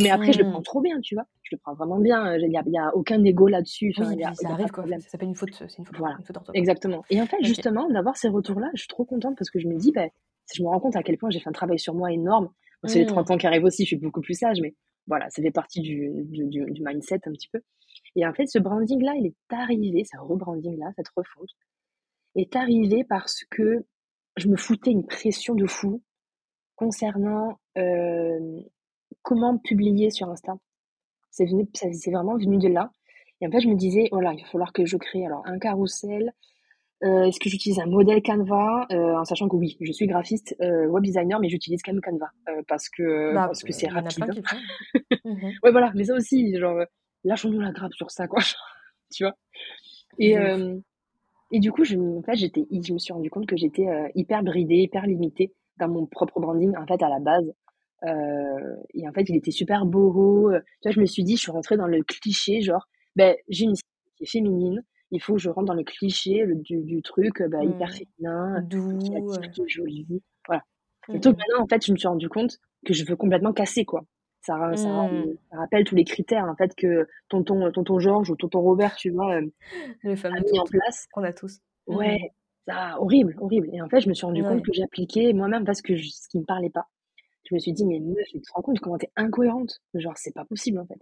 [SPEAKER 2] mais après, je le
[SPEAKER 1] Mmh.
[SPEAKER 2] prends trop bien, tu vois. Je le prends vraiment bien. Il y a, il y a aucun ego là-dessus. Enfin,
[SPEAKER 1] Oui, ça arrive quoi, ça s'appelle une faute, c'est une faute,
[SPEAKER 2] Voilà.
[SPEAKER 1] une faute d'orthographe.
[SPEAKER 2] Exactement. Et en fait, justement, d'avoir ces retours-là, je suis trop contente parce que je me dis, ben, je me rends compte à quel point j'ai fait un travail sur moi énorme. C'est les
[SPEAKER 1] Mmh.
[SPEAKER 2] 30 ans qui arrivent aussi, je suis beaucoup plus sage, mais voilà, ça fait partie du, du, du, du mindset un petit peu. Et en fait, ce branding-là, il est arrivé, ce rebranding-là, cette refonte, est arrivé parce que je me foutais une pression de fou concernant euh, comment publier sur Insta. C'est venu, c'est vraiment venu de là. Et en fait, je me disais, voilà, il va falloir que je crée alors un carrousel, euh, Est-ce que j'utilise un modèle Canva? Euh, en sachant que oui, je suis graphiste, euh, web designer, mais j'utilise quand même Canva euh, parce que
[SPEAKER 1] Bah,
[SPEAKER 2] parce que
[SPEAKER 1] heu,
[SPEAKER 2] c'est rapide.
[SPEAKER 1] qui le font. Mmh mh.
[SPEAKER 2] Ouais, voilà, mais ça aussi, genre, euh, lâchons-nous la grappe sur ça, quoi, tu vois? Et euh, et du coup, je, en fait, j'étais, je me suis rendu compte que j'étais euh, hyper bridée, hyper limitée dans mon propre branding, en fait, à la base. Euh, et en fait, il était super boho. Tu vois, je me suis dit, je suis rentrée dans le cliché, genre, ben, j'ai une qui est féminine, il faut que je rentre dans le cliché le- du, du truc bah, hyper
[SPEAKER 1] Mmh.
[SPEAKER 2] féminin,
[SPEAKER 1] Doux,
[SPEAKER 2] qui est joli. Voilà.
[SPEAKER 1] mmh
[SPEAKER 2] Surtout que
[SPEAKER 1] mh.
[SPEAKER 2] maintenant, en fait, je me suis rendu compte que je veux complètement casser, quoi. Ça, ça,
[SPEAKER 1] Mmh.
[SPEAKER 2] ça rappelle tous les critères, en fait, que tonton, tonton Georges ou tonton Robert, tu vois, euh,
[SPEAKER 1] Le
[SPEAKER 2] a mis en place.
[SPEAKER 1] qu'on a tous.
[SPEAKER 2] Ouais,
[SPEAKER 1] Mmh.
[SPEAKER 2] ça, horrible, horrible. Et en fait, je me suis rendu compte que j'appliquais moi-même parce que je- ce qui me parlait pas. Je me suis dit, mais meuf, tu te rends compte comment t'es incohérente? Genre, c'est pas possible, en fait.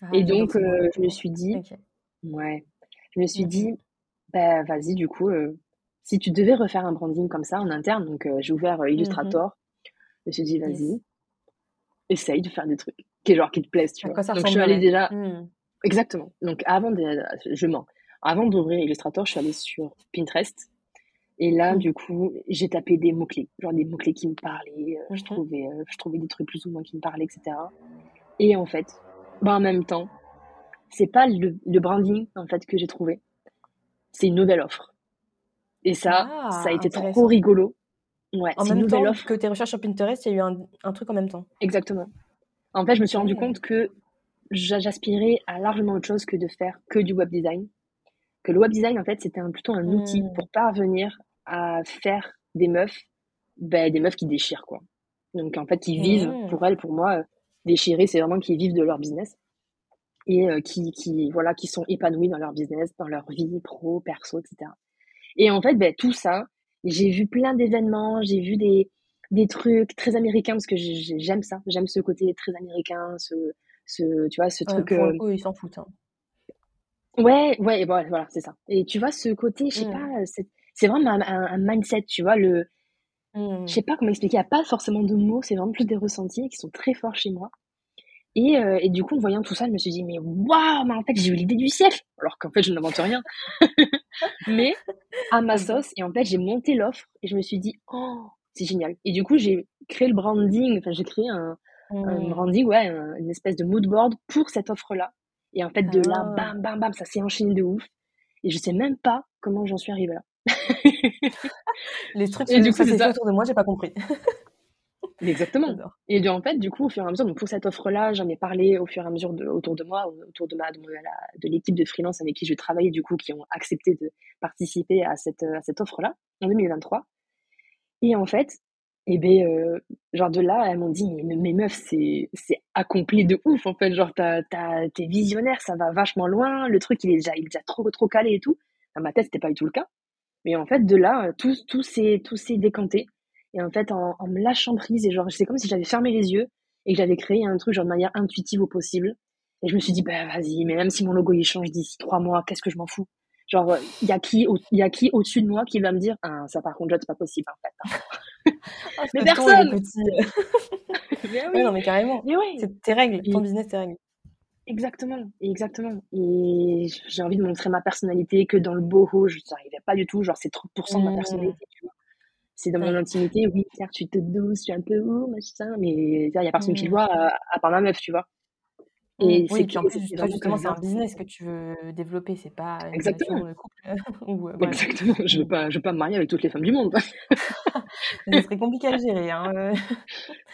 [SPEAKER 1] Ah,
[SPEAKER 2] Et donc, euh, je me suis dit, ouais, je me suis
[SPEAKER 1] Mmh
[SPEAKER 2] dit, bah, vas-y, du coup, euh, si tu devais refaire un branding comme ça en interne, donc euh, j'ai ouvert euh. Illustrator, je me suis dit,
[SPEAKER 1] Yes.
[SPEAKER 2] Essaye de faire des trucs qui, genre, qui te plaisent, tu
[SPEAKER 1] À
[SPEAKER 2] vois.
[SPEAKER 1] quoi ça
[SPEAKER 2] Donc, je suis allée déjà,
[SPEAKER 1] Mmh.
[SPEAKER 2] exactement. Donc, avant de, je mens. Avant d'ouvrir Illustrator, je suis allée sur Pinterest. Et là,
[SPEAKER 1] Mmh.
[SPEAKER 2] du coup, j'ai tapé des mots-clés, genre des mots-clés qui me parlaient. euh, je,
[SPEAKER 1] mh.
[SPEAKER 2] trouvais, euh, je trouvais des trucs plus ou moins qui me parlaient, etc. Et en fait, bah, en même temps, c'est pas le, le branding en fait que j'ai trouvé, c'est une nouvelle offre. Et ça, ça a
[SPEAKER 1] Ah,
[SPEAKER 2] été trop rigolo. Ouais,
[SPEAKER 1] En même temps
[SPEAKER 2] offre.
[SPEAKER 1] que tes recherches sur Pinterest, il y a eu un un truc en même temps?
[SPEAKER 2] Exactement. En fait, je me suis rendu
[SPEAKER 1] OK.
[SPEAKER 2] compte que j'a- j'aspirais à largement autre chose que de faire que du web design. Que le web design, en fait, c'était un- plutôt un outil
[SPEAKER 1] Mmh.
[SPEAKER 2] pour parvenir à faire des meufs, ben, des meufs qui déchirent, quoi. Donc, en fait, qui vivent,
[SPEAKER 1] Mmh.
[SPEAKER 2] pour elles, pour moi, euh, déchirer, c'est vraiment qu'ils vivent de leur business et euh, qui, qui, voilà, qui sont épanouis dans leur business, dans leur vie pro, perso, etc. Et en fait, ben, tout ça, j'ai vu plein d'événements, j'ai vu des, des trucs très américains parce que j'ai- j'ai- j'aime ça, j'aime ce côté très américain, ce, ce, tu vois, ce
[SPEAKER 1] Ouais,
[SPEAKER 2] truc.
[SPEAKER 1] pour le
[SPEAKER 2] euh,
[SPEAKER 1] coup, ils s'en foutent, hein.
[SPEAKER 2] Ouais, ouais, voilà, c'est ça. Et tu vois, ce côté, je sais
[SPEAKER 1] Mmh.
[SPEAKER 2] pas, c'est vraiment un, un- un mindset, tu vois, le, je
[SPEAKER 1] Mmh.
[SPEAKER 2] sais pas comment expliquer, il n'y a pas forcément de mots, c'est vraiment plus des ressentis qui sont très forts chez moi. Et, euh, et du coup, en voyant tout ça, je me suis dit, mais waouh, mais en fait, j'ai eu l'idée du siècle, alors qu'en fait, je n'invente rien. mais à ma sauce, et en fait, j'ai monté l'offre, et je me suis dit, oh, c'est génial. Et du coup, j'ai créé le branding, enfin, j'ai créé un, un
[SPEAKER 1] Mmh.
[SPEAKER 2] branding, ouais, un- une espèce de mood board pour cette offre-là. Et en fait, de là,
[SPEAKER 1] Ah.
[SPEAKER 2] bam, bam, bam, ça s'est enchaîné de ouf. Et je sais même pas comment j'en suis arrivée là.
[SPEAKER 1] Les trucs
[SPEAKER 2] du
[SPEAKER 1] se autour de moi, j'ai pas compris.
[SPEAKER 2] Exactement. Et du- en fait, du coup, au fur et à mesure, donc pour cette offre-là, j'en ai parlé au fur et à mesure de, autour de moi, autour de ma, de, l'équipe de freelance avec qui je travaillais, du coup, qui ont accepté de participer à cette, à cette offre-là en 2023. Et en fait, Et ben heu, genre de là, elles m'ont dit: «Mais mais meuf, c'est accompli de ouf, en fait, genre tu as tu as tu es visionnaire, ça va vachement loin, le truc il est déjà il est déjà trop trop calé et tout». Dans ma tête, c'était pas du tout le cas. Mais en fait, de là, heu, tout tout s'est décanté et en fait, en en me lâchant prise et genre c'est comme si j'avais fermé les yeux et que j'avais créé un truc genre de manière intuitive au possible et je me suis dit: «Bah vas-y, mais même si mon logo il change d'ici 3 mois, qu'est-ce que je m'en fous?» genre, il y a qui il y a qui au-dessus de moi qui va me dire: «Ah ça par contre, c'est pas possible, en fait, hein».
[SPEAKER 1] Ah
[SPEAKER 2] Mais personne! Mais
[SPEAKER 1] ouais,
[SPEAKER 2] oui!
[SPEAKER 1] non, mais carrément,
[SPEAKER 2] Mais ouais!
[SPEAKER 1] c'est tes règles,
[SPEAKER 2] Et
[SPEAKER 1] ton business, tes règles.
[SPEAKER 2] Exactement, exactement et j'ai envie de montrer ma personnalité que dans le boho, j'arrivais pas du tout, genre c'est 30 % de ma
[SPEAKER 1] Mmh.
[SPEAKER 2] personnalité, tu vois? C'est dans mon
[SPEAKER 1] Ouais.
[SPEAKER 2] intimité, oui, certes, je suis toute douce, je suis un peu: «Oh machin», mais il y a personne qui le
[SPEAKER 1] Mmh.
[SPEAKER 2] voit à à part ma meuf, tu vois?
[SPEAKER 1] Mmh,
[SPEAKER 2] Et
[SPEAKER 1] oui
[SPEAKER 2] c'est
[SPEAKER 1] et puis en plus, justement, un business que tu veux développer, c'est pas une
[SPEAKER 2] Exactement!
[SPEAKER 1] ou heu, voilà.
[SPEAKER 2] Exactement, je veux
[SPEAKER 1] Mmh.
[SPEAKER 2] pas je veux pas me marier avec toutes les femmes du monde.
[SPEAKER 1] Ça serait compliqué à gérer, hein, heu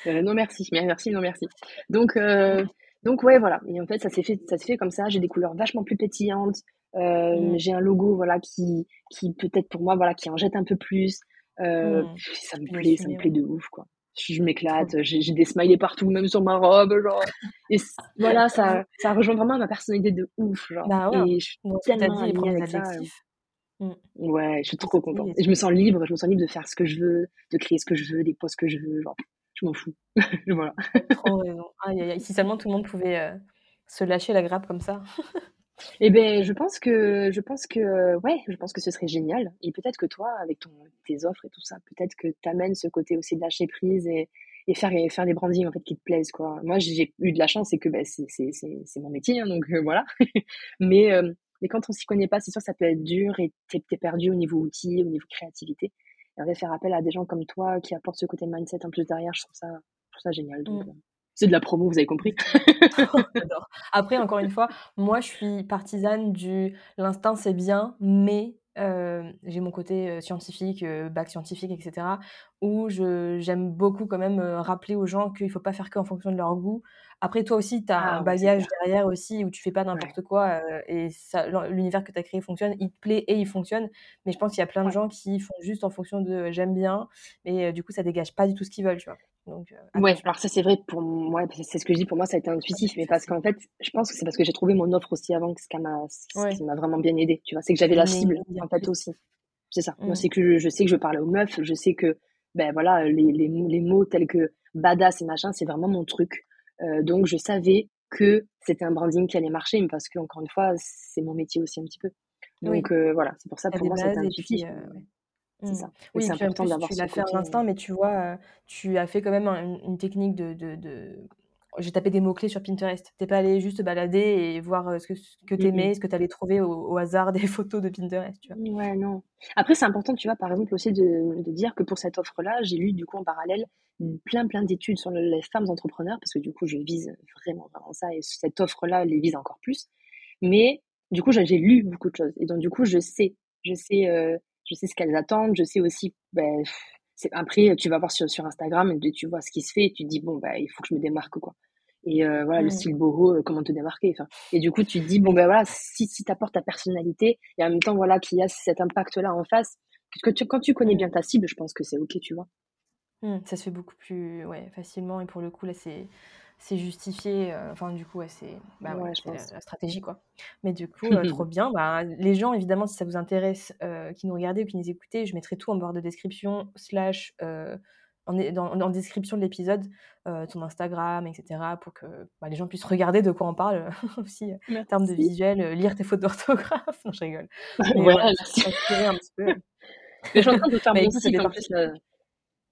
[SPEAKER 2] Heu, non merci, merci, non merci. Donc heu,
[SPEAKER 1] Mmh.
[SPEAKER 2] donc ouais, voilà et en fait, ça s'est fait ça s'est fait comme ça, j'ai des couleurs vachement plus pétillantes, j'ai un logo, voilà, qui qui peut-être pour moi, voilà, qui en jette un peu plus, heu,
[SPEAKER 1] Mmh.
[SPEAKER 2] ça me plaît ça me plaît de ouf, quoi. Je m'éclate, j'ai des smileys partout, même sur ma robe, genre et voilà, ça ça rejoint vraiment ma personnalité de ouf, genre
[SPEAKER 1] Bah ouais,
[SPEAKER 2] et je suis tellement alignée avec ça,
[SPEAKER 1] adjectifs. Mmh.
[SPEAKER 2] Ouais, je suis trop contente
[SPEAKER 1] et
[SPEAKER 2] je me sens libre je me sens libre de faire ce que je veux, de créer ce que je veux, les posts que je veux, genre, je m'en fous. Voilà.
[SPEAKER 1] Tu as trop raison. Aïe, aïe, aïe, si seulement tout le monde pouvait, heu, se lâcher la grappe comme ça.
[SPEAKER 2] Et beh, je pense que je pense que, ouais, je pense que ce serait génial et peut-être que toi, avec ton tes offres et tout ça, peut-être que tu amènes ce côté aussi de lâcher prise et et faire et faire des brandings, en fait, qui te plaisent, quoi. Moi, j'ai eu de la chance, c'est que, bah, c'est c'est c'est c'est mon métier, hein, donc heu, voilà. Mais hem, mais quand on s'y connaît pas, c'est sûr, ça peut être dur et tu es tu es perdu au niveau outils, au niveau créativité et en fait, faire appel à des gens comme toi qui apportent ce côté mindset en plus derrière, je trouve ça je trouve ça génial donc
[SPEAKER 1] Mmh.
[SPEAKER 2] heu, c'est de la promo, vous avez compris?
[SPEAKER 1] Après, encore une fois, moi, je suis partisane du l'instinct, c'est bien, mais heu, j'ai mon côté, heu, scientifique, heu, bac scientifique et cetera, où j'aime beaucoup quand même, rappeler aux gens qu'il faut pas faire qu'en fonction de leur goût. Après, toi aussi, tu as un
[SPEAKER 2] Ah c'est
[SPEAKER 1] bagage derrière aussi où tu fais pas
[SPEAKER 2] Ouais.
[SPEAKER 1] n'importe quoi, heu et l'univers que tu as créé fonctionne, il te plaît et il fonctionne. Mais je pense qu'il y a plein de
[SPEAKER 2] Ouais.
[SPEAKER 1] gens qui font juste en fonction de: «J'aime bien» et heu, du coup, ça dégage pas du tout ce qu'ils veulent, tu vois? Donc
[SPEAKER 2] Ouais, alors ça, c'est vrai pour m ouais, c'est ce que je dis, pour moi, ça a été intuitif, mais parce qu'en fait, je pense que c'est parce que j'ai trouvé mon offre aussi avant, que ce qui m'a vraiment bien aidée, tu vois? C'est que j'avais la cible, en fait, aussi. C'est ça. Moi,
[SPEAKER 1] Mmh.
[SPEAKER 2] c'est que je sais que je parlais aux meufs, je sais que, beh, voilà, les les les mots tels que badass et machin, c'est vraiment mon truc. Heu, donc je savais que c'était un branding qui allait marcher, mais parce qu'encore une fois, c'est mon métier aussi un petit peu. Donc
[SPEAKER 1] Oui.
[SPEAKER 2] heu, voilà, c'est pour ça, pour moi,
[SPEAKER 1] et
[SPEAKER 2] intuitif,
[SPEAKER 1] ouais.
[SPEAKER 2] c'est
[SPEAKER 1] Mmh.
[SPEAKER 2] ça.
[SPEAKER 1] Oui
[SPEAKER 2] c'est important d'avoir
[SPEAKER 1] tu l'as fait à l'instinct, mais tu vois, tu as fait quand même un une une technique de de de j'ai tapé des mots clés sur Pinterest. Tu es pas allée juste te balader et voir, heu, ce que ce que tu
[SPEAKER 2] Mmh mh.
[SPEAKER 1] aimais, ce que tu allais trouver au au hasard des photos de Pinterest, tu vois?
[SPEAKER 2] Ouais, non. Après, c'est important, tu vois, par exemple, aussi de de dire que pour cette offre-là, j'ai lu, du coup, en parallèle, mmh, plein, plein d'études sur le les femmes entrepreneurs parce que, du coup, je vise vraiment, vraiment ça et cette offre-là les vise encore plus. Mais du coup, j'ai lu beaucoup de choses et donc du coup, je sais je sais, heu, je sais ce qu'elles attendent, je sais aussi, beh, c'est après, tu vas voir sur sur Instagram et tu vois ce qui se fait et tu te dis: «Bon, bah, il faut que je me démarque, quoi» et heu, voilà, le
[SPEAKER 1] Mmh.
[SPEAKER 2] style boho, heu, comment te démarquer, et du coup, tu te dis: «Bon,
[SPEAKER 1] Oui.
[SPEAKER 2] bah, voilà, si si tu apportes ta personnalité et en même temps, voilà, qu'il y a cet impact-là en face», tu quand tu connais
[SPEAKER 1] Mmh.
[SPEAKER 2] bien ta cible, je pense que c'est OK, tu vois?
[SPEAKER 1] Mmh, ça se fait beaucoup plus, ouais, facilement et pour le coup, là, c'est c'est justifié, heu, enfin, du coup, ouais, c'est bah, ouais,
[SPEAKER 2] Ouais,
[SPEAKER 1] la stratégie, quoi. Mais du coup, heu, trop bien. Bah, les gens, évidemment, si ça vous intéresse, heu, qui nous regardaient ou qui nous écoutaient, je mettrai tout en barre de description slash, en dans en description de l'épisode, ton Instagram et cetera pour que, bah, les gens puissent regarder de quoi on parle, aussi, en termes de visuel, lire tes fautes d'orthographe. Non, je rigole. Mais
[SPEAKER 2] Ouais,
[SPEAKER 1] voilà,
[SPEAKER 2] merci.
[SPEAKER 1] s'inspirer un petit peu.
[SPEAKER 2] Mais je suis en train de faire
[SPEAKER 1] ça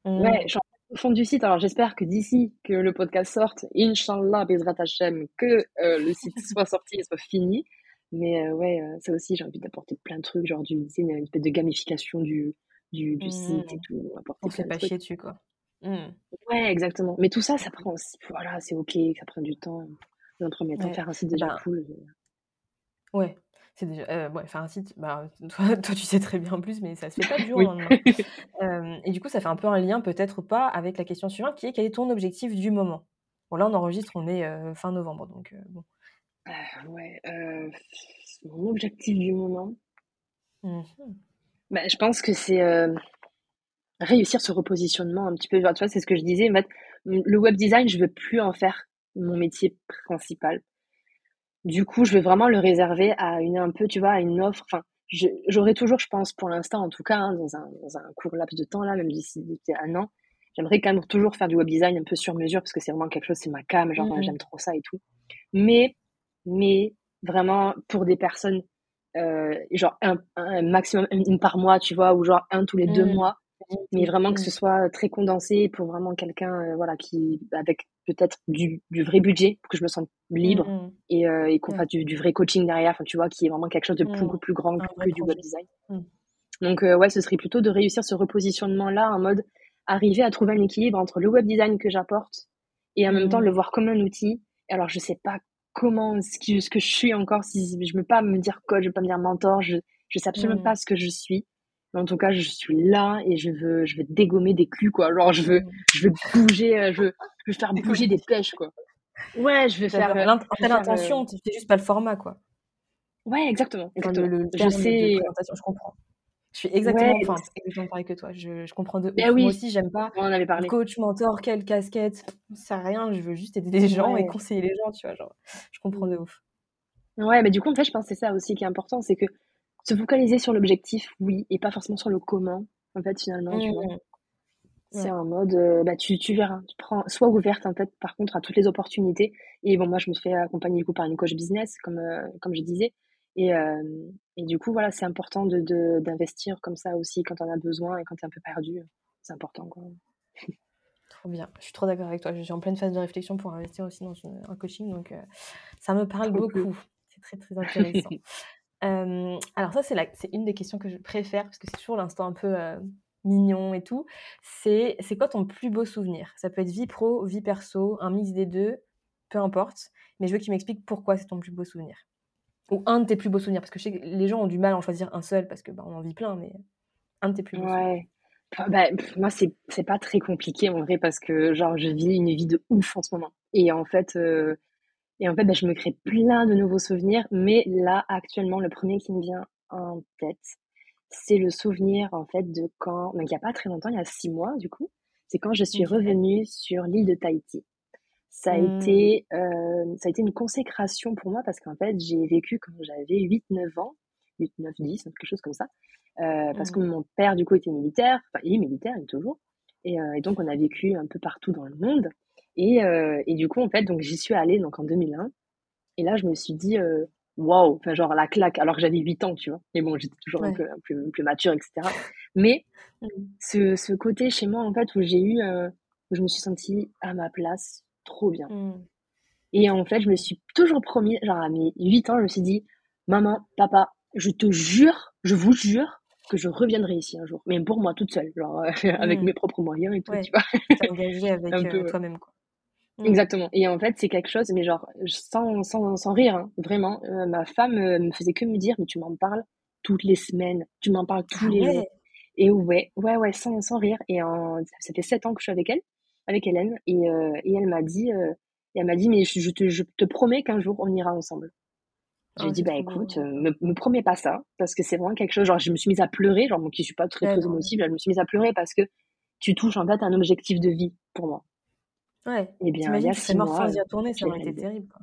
[SPEAKER 2] ouais, je
[SPEAKER 1] mmh.
[SPEAKER 2] suis en de du site, alors j'espère que d'ici que le podcast sorte, Inch'Allah, Bezrat Hachem, que, heu, le site soit sorti et soit fini. Mais heu, ouais, heu, ça aussi, j'ai envie d'apporter plein de trucs, genre du une espèce de gamification du du du
[SPEAKER 1] Mmh
[SPEAKER 2] site et tout,
[SPEAKER 1] On se fait pas chier dessus, quoi. Mmh.
[SPEAKER 2] Ouais, exactement. Mais tout ça, ça prend aussi voilà, c'est OK, ça prend du temps. Dans un 1er temps,
[SPEAKER 1] Ouais,
[SPEAKER 2] faire un site déjà
[SPEAKER 1] ben
[SPEAKER 2] cool, heu
[SPEAKER 1] Ouais, c'est déjà ouais, faire un site, bah, toi toi, tu sais très bien en plus, mais ça se fait pas du jour au lendemain. Et du coup, ça fait un peu un lien, peut-être ou pas, avec la question suivante qui est: «Quel est ton objectif du moment?» bon, là, on enregistre, on est, fin novembre, donc bon.
[SPEAKER 2] Heu, ouais, mon objectif du moment?
[SPEAKER 1] Mmh mh.
[SPEAKER 2] bah, je pense que c'est, réussir ce repositionnement un petit peu. tu vois, c'est ce que je disais. En fait, le web design, je veux plus en faire mon métier principal. Du coup, je veux vraiment le réserver à une un peu, tu vois, à une offre. Enfin, j'aurais toujours, je pense, pour l'instant, en tout cas, hein, dans, un, dans un court laps de temps, là, même d'ici un an, j'aimerais quand même toujours faire du web design un peu sur mesure parce que c'est vraiment quelque chose, c'est ma cam, genre, mmh j'aime trop ça et tout. Mais, mais, vraiment, pour des personnes, euh, genre, un, un, maximum, une par mois, tu vois, ou genre un tous les deux mmh. mois, mais vraiment que ce soit très condensé pour vraiment quelqu'un, euh, voilà, qui, avec peut-être du, du, vrai budget pour que je me sente libre mmh, mmh. et, euh, et qu'on fasse du, du, vrai coaching derrière, enfin, tu vois, qui est vraiment quelque chose de beaucoup plus grand que, du web design. Donc, euh, ouais, ce serait plutôt de réussir ce repositionnement-là en mode arriver à trouver un équilibre entre le web design que j'apporte et en même temps le voir comme un outil. alors, je sais pas comment, ce que je suis encore, si je ne veux pas me dire coach, je ne veux pas me dire mentor, je ne sais absolument pas ce que je suis. Mais en tout cas, je suis là et je veux, je veux dégommer des culs, quoi. Genre, je veux, je veux bouger, euh, je veux, je veux faire bouger des pêches, quoi. Ouais, je vais faire.
[SPEAKER 1] Euh, l'intention, tu fais juste pas le format, quoi.
[SPEAKER 2] Ouais, exactement. exactement.
[SPEAKER 1] le, je sais. je comprends. Je suis exactement, enfin, exactement pareil que toi. Je, je comprends de ben
[SPEAKER 2] oui.
[SPEAKER 1] Moi aussi, j'aime pas
[SPEAKER 2] On en avait parlé.
[SPEAKER 1] coach, mentor, quelle casquette, ça rien. Je veux juste aider les gens et conseiller les gens, tu vois. Genre, je comprends de ouf.
[SPEAKER 2] Ouais, mais du coup, en fait, je pense que c'est ça aussi qui est important, c'est que se focaliser sur l'objectif, oui, et pas forcément sur le comment, en fait, finalement, tu vois. Mmh. C'est un mode, euh, bah, tu, tu verras, tu prends, sois ouverte, en fait, par contre, à toutes les opportunités. Et bon, moi, je me suis fait accompagner, du coup, par une coach business, comme, euh, comme je disais. Et, euh, et du coup, voilà, c'est important de, de, d'investir comme ça aussi quand on a besoin et quand tu es un peu perdu. C'est important, quoi.
[SPEAKER 1] Trop bien, je suis trop d'accord avec toi. Je suis en pleine phase de réflexion pour investir aussi dans un coaching, donc ça me parle beaucoup. C'est très, très intéressant. alors ça, c'est, une des questions que je préfère, parce que c'est toujours l'instant un peu mignon et tout. C'est, c'est quoi ton plus beau souvenir? Ça peut être vie pro, vie perso, un mix des deux, peu importe. Mais je veux que tu m'expliques pourquoi c'est ton plus beau souvenir. Ou un de tes plus beaux souvenirs, parce que je sais que les gens ont du mal à en choisir un seul, parce que bah, on en vit plein, mais un de tes plus beaux
[SPEAKER 2] ouais. Bah, moi, c'est, c'est pas très compliqué en vrai, parce que genre, je vis une vie de ouf en ce moment. Et en fait, et en fait, bah, je me crée plein de nouveaux souvenirs. Mais là, actuellement, le premier qui me vient en tête, c'est le souvenir, en fait, de quand, donc il n'y a pas très longtemps, il y a six mois, du coup, c'est quand je suis revenue sur l'île de Tahiti. Ça a, mmh. été, euh, ça a été une consécration pour moi parce qu'en fait, j'ai vécu quand j'avais 8-9 ans, 8, 9, 10, quelque chose comme ça, euh, parce que mmh. mon père, du coup, était militaire, enfin, il est militaire, il est toujours, et, euh, et, donc on a vécu un peu partout dans le monde. Et, euh, et du coup, en fait, donc j'y suis allée donc en 2001. Et là, je me suis dit, euh, waouh, enfin, genre la claque, alors que j'avais 8 ans, tu vois. Mais bon, j'étais toujours un, peu, plus, plus, mature, etc. Mais mmh. ce, ce, côté chez moi, en fait, où j'ai eu, euh, où je me suis sentie à ma place, trop bien. Mmh. Et en fait, je me suis toujours promis, genre à mes 8 ans, je me suis dit, maman, papa, je te jure, je vous jure, que je reviendrai ici un jour. Mais pour moi toute seule, genre avec mmh. mes propres moyens et tout, tu vois.
[SPEAKER 1] engagé avec toi-même, quoi.
[SPEAKER 2] Mmh. Exactement. Et en fait, c'est quelque chose, mais genre, sans, sans, sans rire, hein, vraiment. Euh, ma femme euh, me faisait que me dire, mais tu m'en parles toutes les semaines, tu m'en parles tous ah les jours. Et ouais, ouais, ouais, sans, sans rire. Et en, ça fait sept ans que je suis avec elle, avec Hélène, et, euh, et elle m'a dit, elle m'a dit, mais je, te, je te promets qu'un jour on ira ensemble. J'ai oh, dit, bah écoute, me, me promets pas ça, parce que c'est vraiment quelque chose, genre, je me suis mise à pleurer, genre, moi qui suis pas très, très émotive, je me suis mise à pleurer parce que tu touches en fait un objectif de vie pour moi.
[SPEAKER 1] Ouais. Eh bien, il y a mois, ça aurait été terrible. Quoi.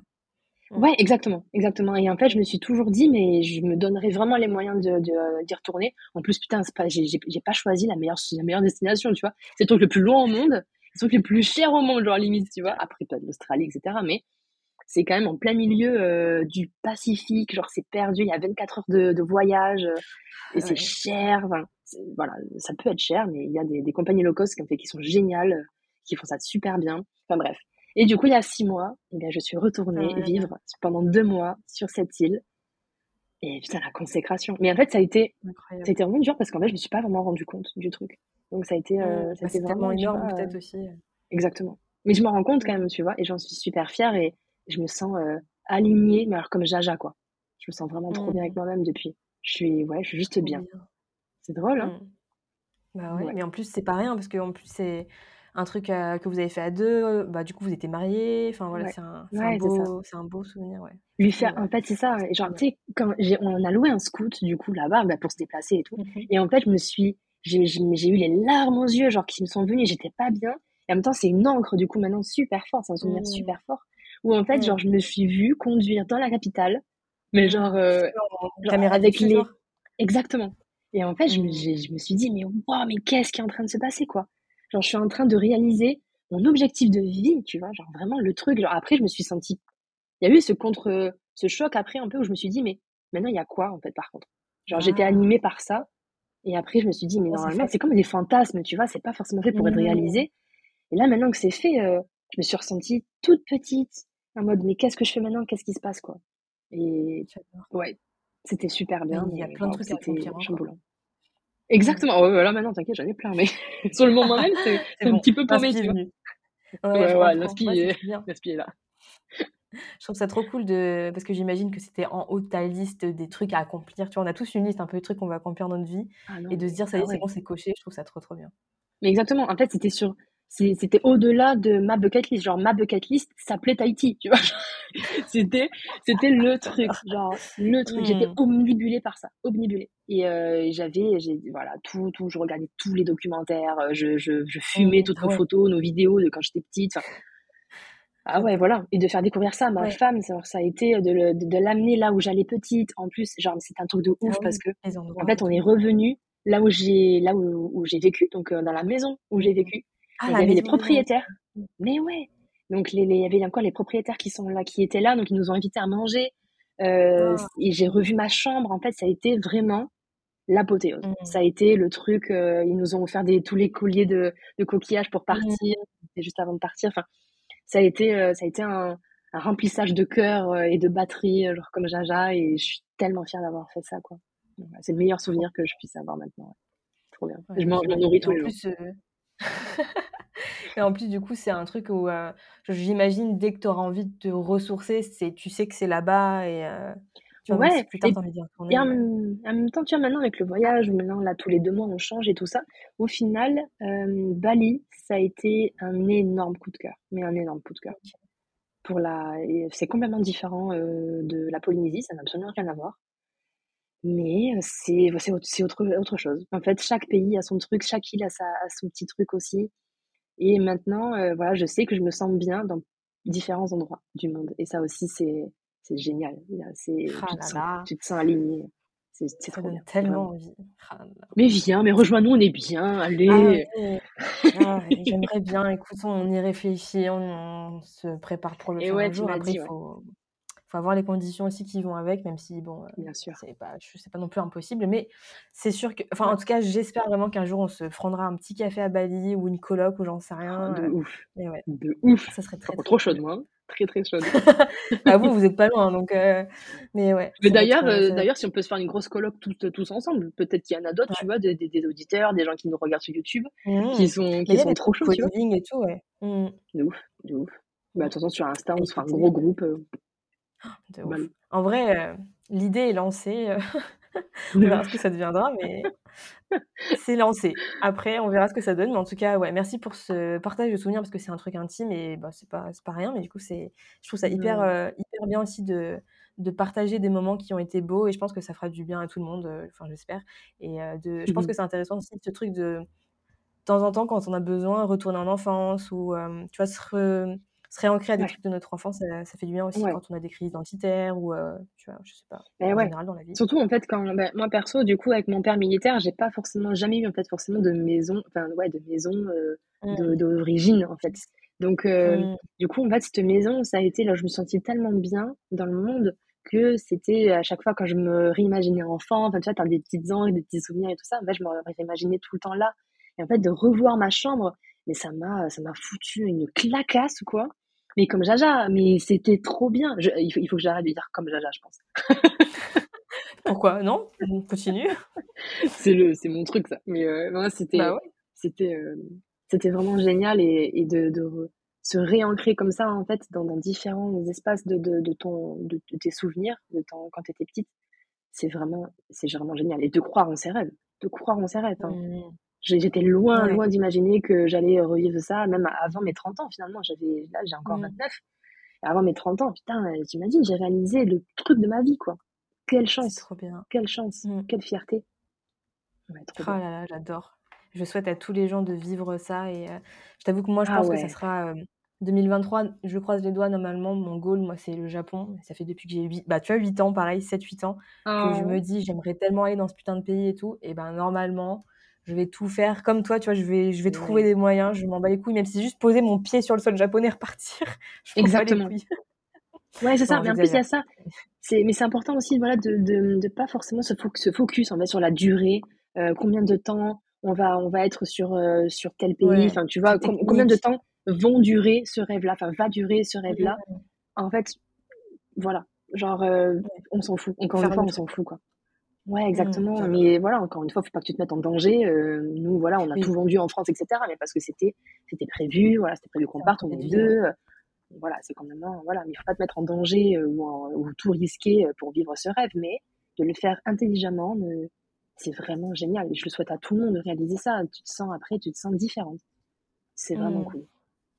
[SPEAKER 2] Mmh. Ouais, exactement, exactement. Et en fait, je me suis toujours dit, mais je me donnerais vraiment les moyens de, de d'y retourner. En plus, putain, c'est pas, j'ai, j'ai pas choisi la meilleure, la meilleure destination, tu vois. C'est le truc le plus loin au monde, c'est le truc le plus cher au monde, genre limite, tu vois. Après, pas l'Australie, etc. Mais c'est quand même en plein milieu euh, du Pacifique, genre c'est perdu, il y a 24 heures de, de voyage euh, et c'est cher. Enfin, voilà, ça peut être cher, mais il y a des, des compagnies low cost qui, fait, qui sont géniales qui font ça super bien. Enfin bref. Et du coup, il y a six mois, eh bien, je suis retournée vivre pendant deux mois sur cette île. Et putain, la consécration. Mais en fait, ça a été, ça a été vraiment dur parce qu'en fait, je me suis pas vraiment rendu compte du truc. Donc, ça a été, euh, ça a
[SPEAKER 1] été vraiment énorme, peut-être aussi.
[SPEAKER 2] Exactement. Mais je me rends compte quand même, tu vois, et j'en suis super fière et je me sens euh, alignée, mais alors comme Jaja, quoi. Je me sens vraiment trop bien avec mmh. moi-même depuis. Je suis, ouais, je suis juste bien. C'est drôle, hein.
[SPEAKER 1] Mmh. Bah ouais, mais en plus, c'est pas rien parce qu'en plus, c'est un truc euh, que vous avez fait à deux, bah, du coup, vous étiez mariés. Enfin, voilà, c'est un, un, beau, un beau souvenir. Ouais.
[SPEAKER 2] Lui faire, en fait, c'est ça. Genre, tu sais, quand on a loué un scout, du coup, là-bas, bah, pour se déplacer et tout. Mmh et en fait, je me suis j'ai eu les larmes aux yeux, genre qui me sont venues, j'étais pas bien. Et en même temps, c'est une encre, du coup, maintenant super forte, c'est un souvenir mmh. super fort. Où en fait, genre, mmh. je me suis vue conduire dans la capitale, mais mmh. genre, euh,
[SPEAKER 1] caméra avec les.
[SPEAKER 2] Exactement. Et en fait, je, me, je me suis dit, mais waouh, mais qu'est-ce qui est en train de se passer, quoi? Genre, je suis en train de réaliser mon objectif de vie, tu vois, genre vraiment le truc. Genre, après, je me suis sentie. Il y a eu ce contre, ce choc après un peu où je me suis dit, mais maintenant, il y a quoi, en fait, par contre? Genre, j'étais ah. animée par ça. Et après, je me suis dit, mais normalement, c'est comme des fantasmes, tu vois, c'est pas forcément fait pour être réalisé. Et là, maintenant que c'est fait, euh, je me suis ressentie toute petite, en mode, mais qu'est-ce que je fais maintenant? Qu'est-ce qui se passe, quoi? Et ouais, c'était super bien.
[SPEAKER 1] Il y a plein de trucs à accomplir.
[SPEAKER 2] Chamboulant. Exactement. Ouais, là, maintenant, t'inquiète, j'en ai plein, mais sur le moment même, c'est un petit peu paumé, tu vois. Ouais, ouais, ouais est là.
[SPEAKER 1] Je trouve ça trop cool de parce que j'imagine que c'était en haut de ta liste des trucs à accomplir. Tu vois, on a tous une liste un peu de trucs qu'on va accomplir dans notre vie ah et de se dire ça y est, ah c'est bon, c'est coché. Je trouve ça trop trop bien.
[SPEAKER 2] Mais exactement. En fait, c'était sur c'était au-delà de ma bucket list. Genre, ma bucket list s'appelait Tahiti, tu vois. c'était, c'était le truc, genre, le truc. J'étais mmh. omnibulée par ça, omnibulée. Et euh, j'avais, j'ai, voilà, tout, tout, je regardais tous les documentaires, je, je, je fumais mmh, toutes nos photos, nos vidéos de quand j'étais petite. Ah ouais, voilà. Et de faire découvrir ça à ma femme, ça, ça a été de, de, l'amener là où j'allais petite. En plus, genre, c'est un truc de ouf ah parce que, en fait, on est revenu là où j'ai, là où, où j'ai vécu, donc euh, dans la maison où j'ai vécu. Ah, il y avait des propriétaires. Mais ouais. Donc, les, il y avait encore les propriétaires qui sont là, qui étaient là, donc ils nous ont invités à manger. Euh, ah. Et j'ai revu ma chambre. En fait, ça a été vraiment l'apothéose. Mmh. Ça a été le truc. Euh, ils nous ont offert des, tous les colliers de, de coquillages pour mmh. partir. C'était juste avant de partir. Enfin, ça a été, euh, ça a été un, un remplissage de cœur et de batterie, genre comme Jaja. Et je suis tellement fière d'avoir fait ça, quoi. C'est le meilleur souvenir que je puisse avoir maintenant. Trop bien. je m'en nourris tous les jours.
[SPEAKER 1] Et en plus, du coup, c'est un truc où euh, j'imagine dès que tu auras envie de te ressourcer, c'est tu sais que c'est là-bas et euh,
[SPEAKER 2] tu vois, ouais, plus tard, envie d'y retourner. Et en, même temps, tu vois, maintenant avec le voyage, maintenant là, tous les deux mois, on change et tout ça. Au final, euh, Bali, ça a été un énorme coup de cœur, mais un énorme coup de cœur. Pour la, c'est complètement différent de la Polynésie, ça n'a absolument rien à voir. Mais c'est c'est autre, autre chose. En fait, chaque pays a son truc, chaque île a, sa, a son petit truc aussi. Et maintenant, euh, voilà, je sais que je me sens bien dans différents endroits du monde. Et ça aussi, c'est génial. C'est, ah tu, te sens, tu, te sens, aligné. C'est trop bien.
[SPEAKER 1] tellement envie.
[SPEAKER 2] Ah mais viens, mais rejoins-nous, on est bien. Allez.
[SPEAKER 1] Ah, j'aimerais bien. Écoute, on y réfléchit, on, se prépare pour le ouais, jour. Après, il faut, faut avoir les conditions aussi qui vont avec, même si, bon, euh,
[SPEAKER 2] Bien sûr.
[SPEAKER 1] c'est pas, c'est pas non plus impossible, mais c'est sûr que, enfin, en tout cas, j'espère vraiment qu'un jour on se prendra un petit café à Bali ou une coloc ou j'en sais rien.
[SPEAKER 2] de
[SPEAKER 1] euh,
[SPEAKER 2] ouf.
[SPEAKER 1] ouais,
[SPEAKER 2] De ouf.
[SPEAKER 1] ça serait très,
[SPEAKER 2] trop chaud moi. Hein. Très très chaud.
[SPEAKER 1] ah vous, vous êtes pas loin, donc. Euh, mais ouais.
[SPEAKER 2] Mais d'ailleurs, d'ailleurs, si on peut se faire une grosse colloque tous, tous ensemble, peut-être qu'il y en a d'autres, tu vois, des, des, auditeurs, des gens qui nous regardent sur YouTube, mmh. qui sont, qui sont trop chauds,
[SPEAKER 1] et tout, ouais. Mmh.
[SPEAKER 2] De ouf, de ouf. Bah, de toute façon, sur Insta, on se fait un gros groupe.
[SPEAKER 1] De ouf. En vrai, l'idée est lancée, on verra ce que ça deviendra, mais c'est lancé. Après, on verra ce que ça donne, mais en tout cas, ouais, merci pour ce partage de souvenirs parce que c'est un truc intime et bah, c'est pas pas rien, mais du coup, c'est je trouve ça hyper, hyper bien aussi de de partager des moments qui ont été beaux et je pense que ça fera du bien à tout le monde, enfin j'espère et de je pense que c'est intéressant aussi ce truc de de temps en temps quand on a besoin, retourner en enfance ou, tu vois, se se réancrer à des trucs de notre enfance, ça, ça fait du bien aussi quand on a des crises identitaires ou, euh, tu vois, je sais pas,
[SPEAKER 2] en général dans la vie. Surtout, en fait, quand, bah, moi, perso, du coup, avec mon père militaire, j'ai pas forcément, jamais eu, en fait, forcément de maison, enfin, ouais, de maison euh, mmh. d'origine, en fait. Donc, euh, mmh. du coup, en fait, cette maison, ça a été, là, je me sentais tellement bien dans le monde que c'était à chaque fois quand je me réimaginais enfant, enfin, tu vois, t'as des petites anges, des petits souvenirs et tout ça, en fait, je me réimaginais tout le temps là. Et en fait, de revoir ma chambre, mais ça m'a, ça m'a foutu une clacasse, quoi mais comme Jaja, mais c'était trop bien. il, faut, que j'arrête de dire comme Jaja, je pense.
[SPEAKER 1] Pourquoi? Non? Continue.
[SPEAKER 2] c'est le, c'est mon truc ça. Mais euh, c'était, bah c'était, euh, c'était vraiment génial et, de, se réancrer comme ça en fait dans, différents espaces de, de, ton, de, tes souvenirs de ton, quand tu étais petite. C'est vraiment, c'est vraiment génial et de croire en ses rêves, de croire en ses rêves. Hein. Mmh. J'étais loin, loin d'imaginer que j'allais revivre ça, même avant mes 30 ans, finalement. J'avais, là, j'ai encore 29. Mmh. Et avant mes 30 ans, putain, t'imagines, j'ai réalisé le truc de ma vie, quoi. Quelle chance.
[SPEAKER 1] trop bien.
[SPEAKER 2] Quelle chance. Mmh. Quelle fierté. Ouais, trop
[SPEAKER 1] Oh
[SPEAKER 2] bien.
[SPEAKER 1] là là, j'adore. Je souhaite à tous les gens de vivre ça et heu, je t'avoue que moi, je
[SPEAKER 2] Ah
[SPEAKER 1] pense que ça sera, hem, 2023. Je croise les doigts, normalement, mon goal, moi, c'est le Japon. Ça fait depuis que j'ai 8 bah, tu vois, 8 ans, pareil, 7-8 ans, que je me
[SPEAKER 2] Oh,
[SPEAKER 1] dis: «J'aimerais tellement aller dans ce putain de pays et tout» et ben, normalement, je vais tout faire comme toi, tu vois? Je vais je vais trouver
[SPEAKER 2] ouais.
[SPEAKER 1] des moyens, je m'en bats les couilles, même si c'est juste poser mon pied sur le sol japonais et repartir, je les
[SPEAKER 2] Exactement.
[SPEAKER 1] couilles.
[SPEAKER 2] Ouais, c'est ça,
[SPEAKER 1] Non,
[SPEAKER 2] mais en plus, il y a ça. C'est mais c'est important aussi, voilà, de de de pas forcément se foc se focus, en fait, sur la durée, heu, combien de temps on va on va être sur, heu, sur tel pays,
[SPEAKER 1] Ouais,
[SPEAKER 2] enfin, tu vois? Com combien de temps vont durer ce rêve-là, enfin, va durer ce rêve-là. En fait, voilà, genre,
[SPEAKER 1] Ouais,
[SPEAKER 2] on s'en fout. Encore une fois, on s'en fout, quoi. Ouais,
[SPEAKER 1] Mmh,
[SPEAKER 2] exactement, mais voilà, encore une fois, faut pas que tu te mettes en danger, heu, nous, voilà, on a tout vendu en France et cetera, mais parce que c'était c'était prévu, voilà, c'était prévu qu'on parte, on est
[SPEAKER 1] de vie, ouais.
[SPEAKER 2] 2, heu, voilà, c'est quand même un voilà, mais il faut pas te mettre en danger, ou en ou tout risquer, pour vivre ce rêve, mais de le faire intelligemment, c'est vraiment génial et je le souhaite à tout le monde de réaliser ça. Tu te sens après, tu te sens différente. C'est vraiment
[SPEAKER 1] Mmh.
[SPEAKER 2] cool,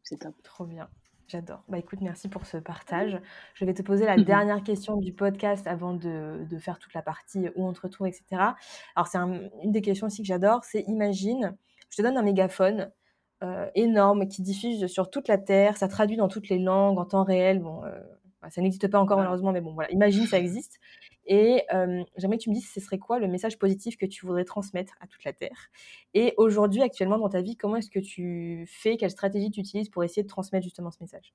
[SPEAKER 2] c'est top.
[SPEAKER 1] Trop bien, j'adore. Bah, écoute, merci pour ce partage. Je vais te poser la dernière question du podcast avant de de faire toute la partie où on te retrouve et cetera. Alors c'est un une des questions aussi que j'adore, c'est imagine, je te donne un mégaphone, heu, énorme qui diffuse sur toute la terre, ça traduit dans toutes les langues en temps réel. Bon, heu, bah, ça n'existe pas encore malheureusement, mais bon voilà, imagine ça existe et hem, j'aimerais que tu me dises ce serait quoi le message positif que tu voudrais transmettre à toute la terre? Et aujourd'hui, actuellement, dans ta vie, comment est-ce que tu fais? Quelle stratégie tu utilises pour essayer de transmettre justement ce message?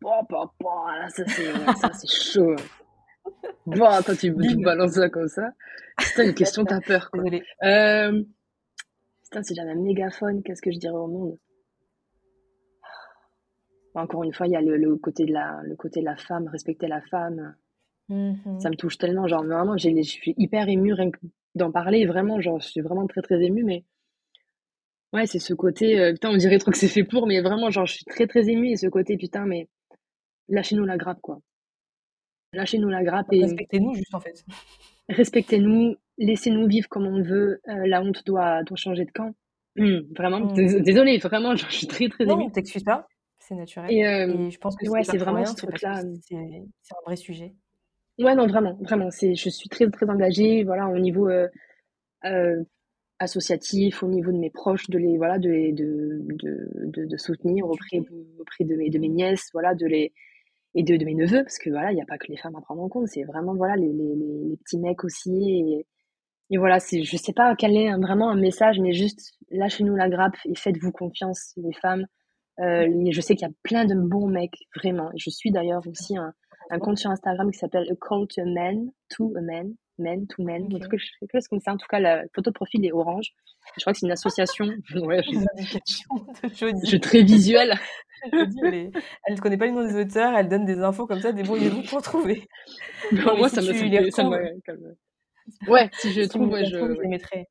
[SPEAKER 2] Pouah, pouah, pouah, là, ça c'est chaud. Pouah, quand tu me balances ça comme ça, putain, une question, tu as peur, quoi. Hem, putain, si j'avais un mégaphone, qu'est-ce que je dirais au monde? Encore une fois, il y a le le côté de la le côté de la femme, respecter la femme,
[SPEAKER 1] Mmh
[SPEAKER 2] ça me touche tellement, genre vraiment, je suis hyper émue rien que d'en parler, vraiment, genre, je suis vraiment très, très émue, mais ouais, c'est ce côté, heu, putain, on dirait trop que c'est fait pour, mais vraiment, genre, je suis très, très émue et ce côté, putain, mais lâchez-nous la grappe, quoi. Lâchez-nous la grappe et
[SPEAKER 1] Respectez-nous juste, en fait.
[SPEAKER 2] respectez-nous, laissez-nous vivre comme on veut, heu, la honte doit doit changer de camp. Mmh, vraiment,
[SPEAKER 1] Mmh.
[SPEAKER 2] dés désolée, vraiment, genre, je suis très, très émue
[SPEAKER 1] Non, t'excuses pas, c'est
[SPEAKER 2] et
[SPEAKER 1] naturel et je pense que
[SPEAKER 2] ouais,
[SPEAKER 1] c'est
[SPEAKER 2] vraiment ce truc-là,
[SPEAKER 1] c'est un vrai sujet.
[SPEAKER 2] Ouais, non, vraiment, vraiment, c'est je suis très, très engagée, voilà, au niveau, heu heu, associatif, au niveau de mes proches, de les voilà, de les de de de de soutenir auprès de auprès de mes de mes nièces, voilà, de les et de de mes neveux, parce que voilà, il y a pas que les femmes à prendre en compte, c'est vraiment, voilà, les les les petits mecs aussi et et voilà, c'est je sais pas quel est vraiment un message, mais juste lâchez-nous la grappe et faites-vous confiance, les femmes. Les je sais qu'il y a plein de bons mecs, vraiment. Je suis d'ailleurs aussi un un compte sur Instagram qui s'appelle A Call to a Man to a Man, Men to Men, en tout
[SPEAKER 1] OK.
[SPEAKER 2] cas, quelque chose comme ça. En tout cas, la photo de profil est orange. Je crois que c'est une association. Ouais, je je suis très visuelle.
[SPEAKER 1] Jody, elle est ne connaît pas les noms des auteurs, elle donne des infos comme ça, débrouillez-vous pour trouver. Non,
[SPEAKER 2] moins
[SPEAKER 1] si
[SPEAKER 2] ça me ça me
[SPEAKER 1] les
[SPEAKER 2] fait ça
[SPEAKER 1] retrouves
[SPEAKER 2] me calme. Ouais, si je
[SPEAKER 1] si
[SPEAKER 2] trouve, ouais, je
[SPEAKER 1] je les mettrai.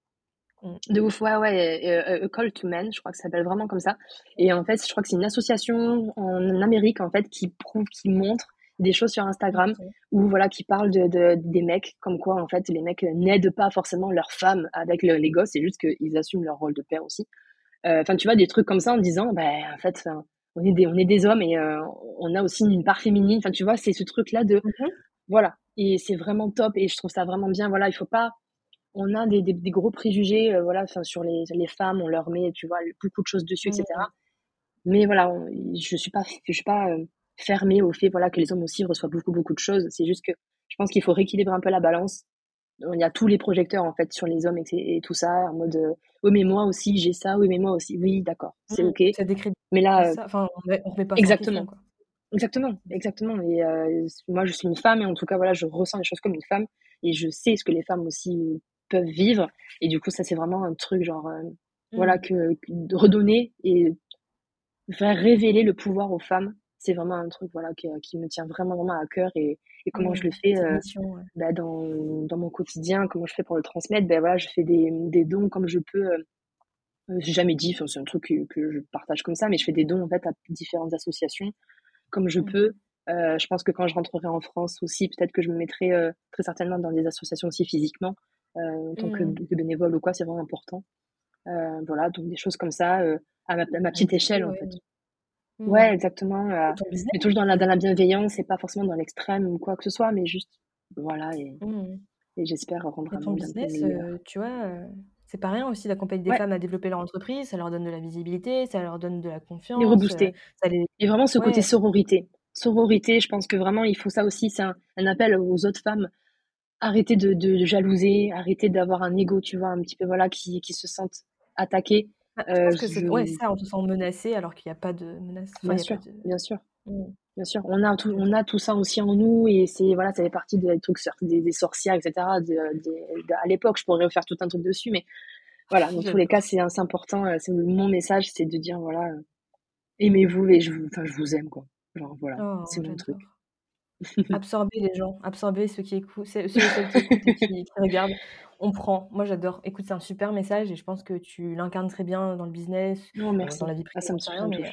[SPEAKER 1] Mmh.
[SPEAKER 2] De ouf, ouais, ouais, et heu, A Call to Men, je crois que ça s'appelle vraiment comme ça et en fait, je crois que c'est une association en Amérique, en fait, qui prouve qui montre des choses sur Instagram ou voilà, qui parle de de des mecs, comme quoi, en fait, les mecs, n'aident pas forcément leurs femmes avec le les gosses, c'est juste qu'ils assument leur rôle de père aussi. Heu, enfin, tu vois, des trucs comme ça en disant: «Beh, en fait, on est des on est des hommes et heu, on a aussi une part féminine». Enfin, tu vois, c'est ce truc-là de
[SPEAKER 1] Mmh mh.
[SPEAKER 2] voilà et c'est vraiment top et je trouve ça vraiment bien. Voilà, il faut pas on a des des des gros préjugés, heu, voilà, enfin sur les les femmes, on leur met, tu vois, beaucoup de choses dessus et cetera.
[SPEAKER 1] Mmh.
[SPEAKER 2] Mais voilà, on je suis pas je suis pas, fermée au fait, voilà, que les hommes aussi reçoivent beaucoup, beaucoup de choses. C'est juste que je pense qu'il faut rééquilibrer un peu la balance. Il y a tous les projecteurs, en fait, sur les hommes et tout ça, en mode, heu: «Oui, mais moi aussi j'ai ça, oui, mais moi aussi». Oui, d'accord, c'est
[SPEAKER 1] Mmh.
[SPEAKER 2] OK.
[SPEAKER 1] Ça
[SPEAKER 2] Mais
[SPEAKER 1] décrédibilise
[SPEAKER 2] là,
[SPEAKER 1] ça, enfin, on on remet pas
[SPEAKER 2] exactement,
[SPEAKER 1] quoi.
[SPEAKER 2] exactement, exactement et heu, moi je suis une femme et en tout cas, voilà, je ressens les choses comme une femme et je sais ce que les femmes aussi peuvent vivre et du coup, ça, c'est vraiment un truc genre, heu, voilà,
[SPEAKER 1] Mmh.
[SPEAKER 2] que redonner et faire révéler le pouvoir aux femmes. C'est vraiment un truc, voilà, qui, qui me tient vraiment, vraiment à cœur et et comment je le fais,
[SPEAKER 1] mission, ouais.
[SPEAKER 2] bah, dans dans mon quotidien, comment je fais pour le transmettre? Ben voilà, je fais des des dons comme je peux, heu, j'ai jamais dit, c'est un truc que que je partage comme ça, mais je fais des dons, en fait, à différentes associations comme je
[SPEAKER 1] Mmh
[SPEAKER 2] peux. Heu, je pense que quand je rentrerai en France aussi, peut-être que je me mettrai, très certainement dans des associations aussi physiquement, en tant que
[SPEAKER 1] Mmh.
[SPEAKER 2] que bénévole ou quoi, c'est vraiment important. Voilà, donc des choses comme ça, à ma à ma petite échelle, en fait. Ouais,
[SPEAKER 1] Mmh.
[SPEAKER 2] exactement,
[SPEAKER 1] ton business,
[SPEAKER 2] mais toujours dans la dans la bienveillance et pas forcément dans l'extrême ou quoi que ce soit, mais juste voilà et
[SPEAKER 1] Mmh.
[SPEAKER 2] et j'espère rendre
[SPEAKER 1] Et
[SPEAKER 2] un
[SPEAKER 1] ton
[SPEAKER 2] monde un peu
[SPEAKER 1] business,
[SPEAKER 2] meilleur.
[SPEAKER 1] heu, tu vois, heu, c'est pas rien aussi d'accompagner des
[SPEAKER 2] Ouais.
[SPEAKER 1] femmes à développer leur entreprise, ça leur donne de la visibilité, ça leur donne de la
[SPEAKER 2] Les
[SPEAKER 1] confiance, heu,
[SPEAKER 2] rebooster
[SPEAKER 1] ça les
[SPEAKER 2] et vraiment ce côté
[SPEAKER 1] ouais.
[SPEAKER 2] sororité. Sororité, je pense que vraiment il faut ça aussi, c'est un un appel aux autres femmes. Arrêtez de de jalouser, arrêtez d'avoir un ego, tu vois? Un petit peu, voilà, qui qui se sentent attaquées.
[SPEAKER 1] Je
[SPEAKER 2] Heu,
[SPEAKER 1] pense que ouais,
[SPEAKER 2] je
[SPEAKER 1] c'est ça, on se sent menacé alors qu'il y a pas de menace, enfin
[SPEAKER 2] bien sûr,
[SPEAKER 1] de
[SPEAKER 2] bien sûr,
[SPEAKER 1] mmh,
[SPEAKER 2] bien sûr. On a tout on a tout ça aussi en nous et c'est voilà, ça fait partie des trucs des des sorcières et cetera, de de à l'époque, je pourrais refaire tout un truc dessus, mais voilà, dans tous les cas, c'est c'est important, heu, c'est mon message, c'est de dire voilà, aimez-vous et je vous enfin, je vous aime, quoi. Genre voilà,
[SPEAKER 1] Oh,
[SPEAKER 2] c'est mon truc.
[SPEAKER 1] Absorber les gens, absorber ceux qui écoutent ceux qui écoutent et qui qui regardent. On prend. Moi, j'adore. Écoute, c'est un super message et je pense que tu l'incarnes très bien dans le business,
[SPEAKER 2] Non,
[SPEAKER 1] dans
[SPEAKER 2] merci.
[SPEAKER 1] la vie
[SPEAKER 2] Ah,
[SPEAKER 1] privée,
[SPEAKER 2] ça me touche,
[SPEAKER 1] rien, mais.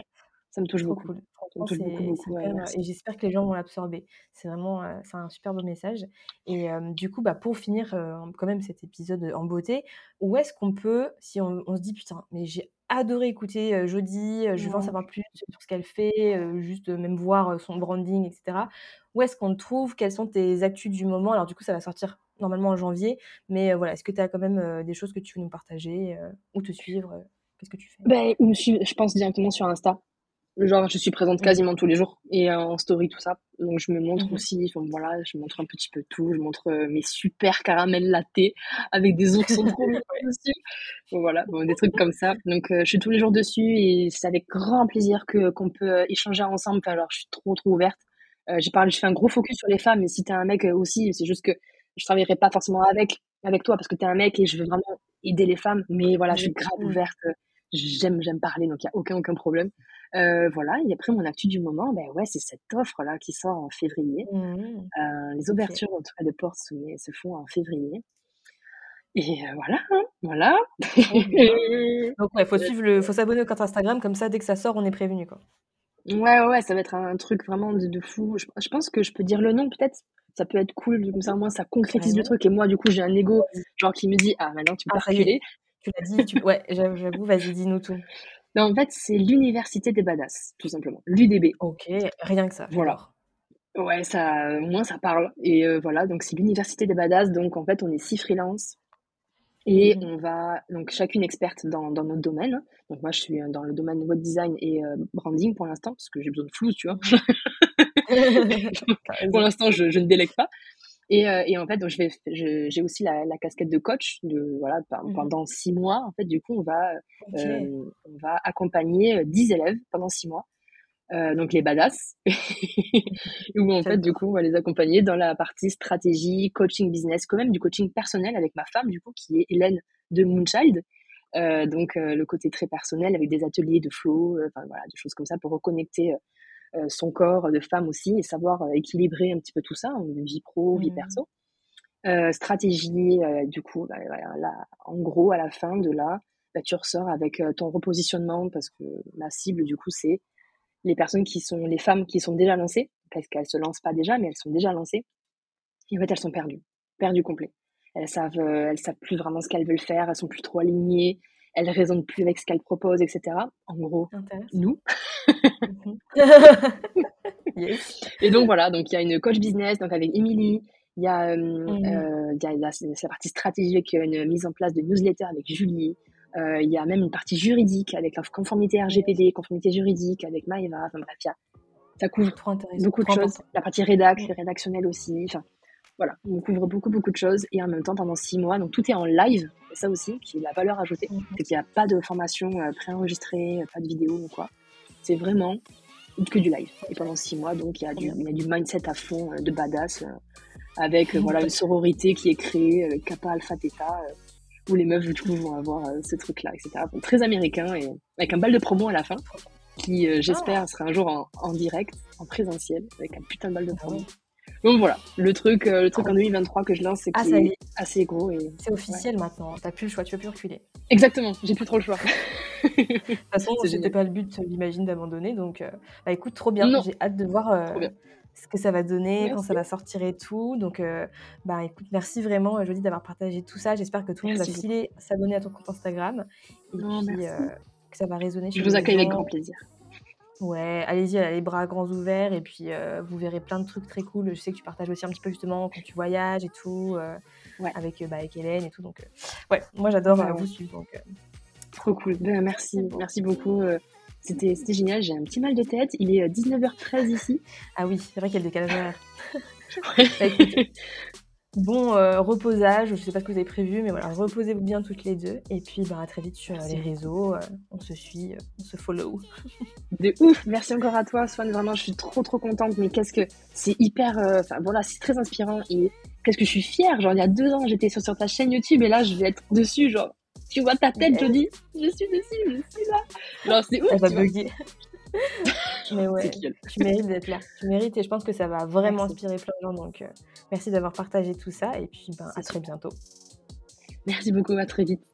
[SPEAKER 2] Ça me beaucoup.
[SPEAKER 1] cool.
[SPEAKER 2] Ça me
[SPEAKER 1] Franchement,
[SPEAKER 2] touche beaucoup,
[SPEAKER 1] c'est c'est
[SPEAKER 2] beaucoup, ouais,
[SPEAKER 1] hyper, heu
[SPEAKER 2] merci.
[SPEAKER 1] et j'espère que les gens vont l'absorber. C'est vraiment, heu, c'est un super beau message et hem, du coup, bah, pour finir, quand même cet épisode, en beauté, où est-ce qu'on peut, si on on se dit: «Putain, mais j'ai adoré écouter, heu, Jody, heu, je veux en savoir plus sur ce qu'elle fait», juste, même voir, son branding et cetera. Où est-ce qu'on te trouve? Quelles sont tes actus du moment? Alors du coup, ça va sortir normalement en janvier, mais voilà, est-ce que tu as quand même, des choses que tu veux nous partager, où te suivre? Qu'est-ce que tu fais?
[SPEAKER 2] Me suivent, je pense directement sur Insta. Genre, je suis présente
[SPEAKER 1] Mmh.
[SPEAKER 2] quasiment tous les jours et heu, en story, tout ça. Donc je me montre
[SPEAKER 1] Mmh
[SPEAKER 2] aussi, enfin voilà, je montre un petit peu tout. Je montre, heu, mes super caramels latte avec des oursons trop mignons dessus. Voilà, bon des trucs comme ça. Donc heu, je suis tous les jours dessus et c'est avec grand plaisir que qu'on peut, échanger ensemble. Enfin alors je suis trop, trop ouverte. J'ai parlé je fais un gros focus sur les femmes, mais si tu es un mec, aussi, c'est juste que je travaillerai pas forcément avec avec toi parce que tu es un mec et je veux vraiment aider les femmes. Mais voilà, je suis grave ouverte, j'aime j'aime parler, donc il y a aucun, aucun problème. Heu, voilà et après mon actu du moment, beh, ouais, c'est cette offre-là qui sort en février.
[SPEAKER 1] Mmh
[SPEAKER 2] Heu, les ouvertures, en tout cas, de portes se se font en février et heu, voilà, hein, voilà.
[SPEAKER 1] Donc ouais, faut suivre le faut s'abonner au compte Instagram comme ça dès que ça sort, on est prévenu quoi.
[SPEAKER 2] Ouais, ouais, ça va être un truc vraiment de de fou. Je je pense que je peux dire le nom peut-être? Ça peut être cool, comme ça au moins ça concrétise le truc et moi du coup j'ai un ego, genre qui me dit: «Ah maintenant tu peux
[SPEAKER 1] Ah
[SPEAKER 2] reculer».
[SPEAKER 1] tu l'as dit, tu ouais, j'avoue, vas-y, dis-nous tout.
[SPEAKER 2] Mais en fait, c'est l'université des badass, tout simplement, l'UDB.
[SPEAKER 1] OK, rien que ça,
[SPEAKER 2] Voilà. Ouais, ça, au moins ça parle et heu, voilà, donc c'est l'université des badass, donc en fait on est 6 freelance et
[SPEAKER 1] Mmh
[SPEAKER 2] on va donc chacune experte dans dans notre domaine. hein. Donc moi je suis, heu, dans le domaine web design et heu, branding pour l'instant, parce que j'ai besoin de flouze, tu vois? Pour l'instant je je ne délègue pas et heu et en fait donc je vais j'ai aussi la la casquette de coach de voilà,
[SPEAKER 1] Mmh
[SPEAKER 2] pendant 6 mois. En fait du coup on va, hem, on va accompagner, heu, 10 élèves pendant 6 mois, donc les badass. Où en fait du coup on va les accompagner dans la partie stratégie, coaching business, quand même du coaching personnel avec ma femme du coup qui est Hélène de Moonchild. Donc le côté très personnel avec des ateliers de flow, enfin voilà, des choses comme ça pour reconnecter, son corps de femme aussi et savoir, heu, équilibrer un petit peu tout ça, hein, vie pro, vie
[SPEAKER 1] Mmh.
[SPEAKER 2] perso. Heu, stratégie, du coup, bah, voilà, là, en gros, à la fin de là, bah, tu ressors avec, ton repositionnement parce que ma cible, du coup, c'est les personnes qui sont les femmes qui sont déjà lancées, parce qu'elles se lancent pas déjà, mais elles sont déjà lancées et en fait, elles sont perdues, perdues complet. Elles savent, elles savent plus vraiment ce qu'elles veulent faire, elles sont plus trop alignées, elles raisonnent plus avec ce qu'elles proposent et cetera. En gros, nous.
[SPEAKER 1] Yes.
[SPEAKER 2] Et donc voilà, donc il y a une coach business, donc avec Émilie, il y a, hem,
[SPEAKER 1] Mmh
[SPEAKER 2] heu, il y a la partie stratégique, une mise en place de newsletter avec Julie. Heu, il y a même une partie juridique avec la conformité. RGPD, conformité juridique avec Maëva, enfin bref, il y a ça couvre beaucoup de choses. La partie rédac, rédactionnelle aussi, enfin voilà, on couvre beaucoup, beaucoup de choses et en même temps pendant 6 mois, donc tout est en live, ça aussi qui est la valeur ajoutée,
[SPEAKER 1] Mmh
[SPEAKER 2] c'est qu'il y a pas de formation, heu, préenregistrée, pas de vidéo ou quoi. C'est vraiment que du live et pendant 6 mois donc il y a du
[SPEAKER 1] bien.
[SPEAKER 2] il y a du mindset à fond, heu, de badass, avec, voilà, une sororité qui est créée, Kappa Alpha Theta, où les meufs du coup vont avoir, heu, ce truc-là et cetera. Donc très américain et avec un bal de promo à la fin qui, heu,
[SPEAKER 1] Ah!
[SPEAKER 2] j'espère sera un jour en en direct, en présentiel avec un putain de bal de
[SPEAKER 1] Bah
[SPEAKER 2] promo.
[SPEAKER 1] Ouais,
[SPEAKER 2] Donc voilà, le truc, heu, le truc en
[SPEAKER 1] bien.
[SPEAKER 2] 2023 que je lance et
[SPEAKER 1] Ah
[SPEAKER 2] est assez gros et
[SPEAKER 1] c'est
[SPEAKER 2] ouais.
[SPEAKER 1] officiel maintenant, tu as plus le choix, tu peux plus reculer.
[SPEAKER 2] Exactement, j'ai plus trop le choix.
[SPEAKER 1] De toute façon,
[SPEAKER 2] C'est
[SPEAKER 1] c'était pas le but, j'imagine, d'abandonner donc heu, bah, écoute, trop bien. J'ai hâte de voir,
[SPEAKER 2] bien.
[SPEAKER 1] ce que ça va donner, quand ça va sortir et tout donc bah, écoute, merci vraiment, Jody, d'avoir partagé tout ça. J'espère que tout le monde va filer s'abonner à ton compte Instagram et
[SPEAKER 2] Non,
[SPEAKER 1] puis,
[SPEAKER 2] merci.
[SPEAKER 1] que ça va résonner
[SPEAKER 2] Je vous accueille avec grand plaisir.
[SPEAKER 1] Ouais, allez-y, euh, les bras grands ouverts et puis, heu, vous verrez plein de trucs très cool. Je sais que tu partages aussi un petit peu justement quand tu voyages et tout,
[SPEAKER 2] Ouais.
[SPEAKER 1] avec, heu, bah, avec Hélène et tout donc, ouais, moi j'adore,
[SPEAKER 2] Bah,
[SPEAKER 1] vous suivre donc,
[SPEAKER 2] Trop cool. Ben, merci, merci beaucoup, c'était génial. J'ai un petit mal de tête. Il est, heu, 19:13 ici.
[SPEAKER 1] Ah oui, c'est vrai qu'il y a le décalage horaire. Bah, écoute,
[SPEAKER 2] Ouais.
[SPEAKER 1] Bon, heu, reposage, je sais pas ce que vous avez prévu, mais voilà, reposez-vous bien toutes les 2 et puis, bah, à très vite sur,
[SPEAKER 2] Merci
[SPEAKER 1] les réseaux, heu, on se suit, heu, on se follow.
[SPEAKER 2] De ouf! Merci encore à toi, Swan, vraiment, je suis trop, trop contente, mais qu'est-ce que c'est hyper, heu, enfin voilà, c'est très inspirant et qu'est-ce que je suis fière, genre il y a 2 ans, j'étais sur sur ta chaîne YouTube et là, je vais être dessus, genre, tu vois ta tête, Jody? Je suis dessus, je suis là. Genre, c'est ouf,
[SPEAKER 1] elle va bugger. Mais ouais, tu mérites d'être là. Tu mérites et je pense que ça va vraiment
[SPEAKER 2] Merci,
[SPEAKER 1] inspirer plein de gens donc, heu, merci d'avoir partagé tout ça et puis, ben, à très bientôt.
[SPEAKER 2] Merci beaucoup, à très vite.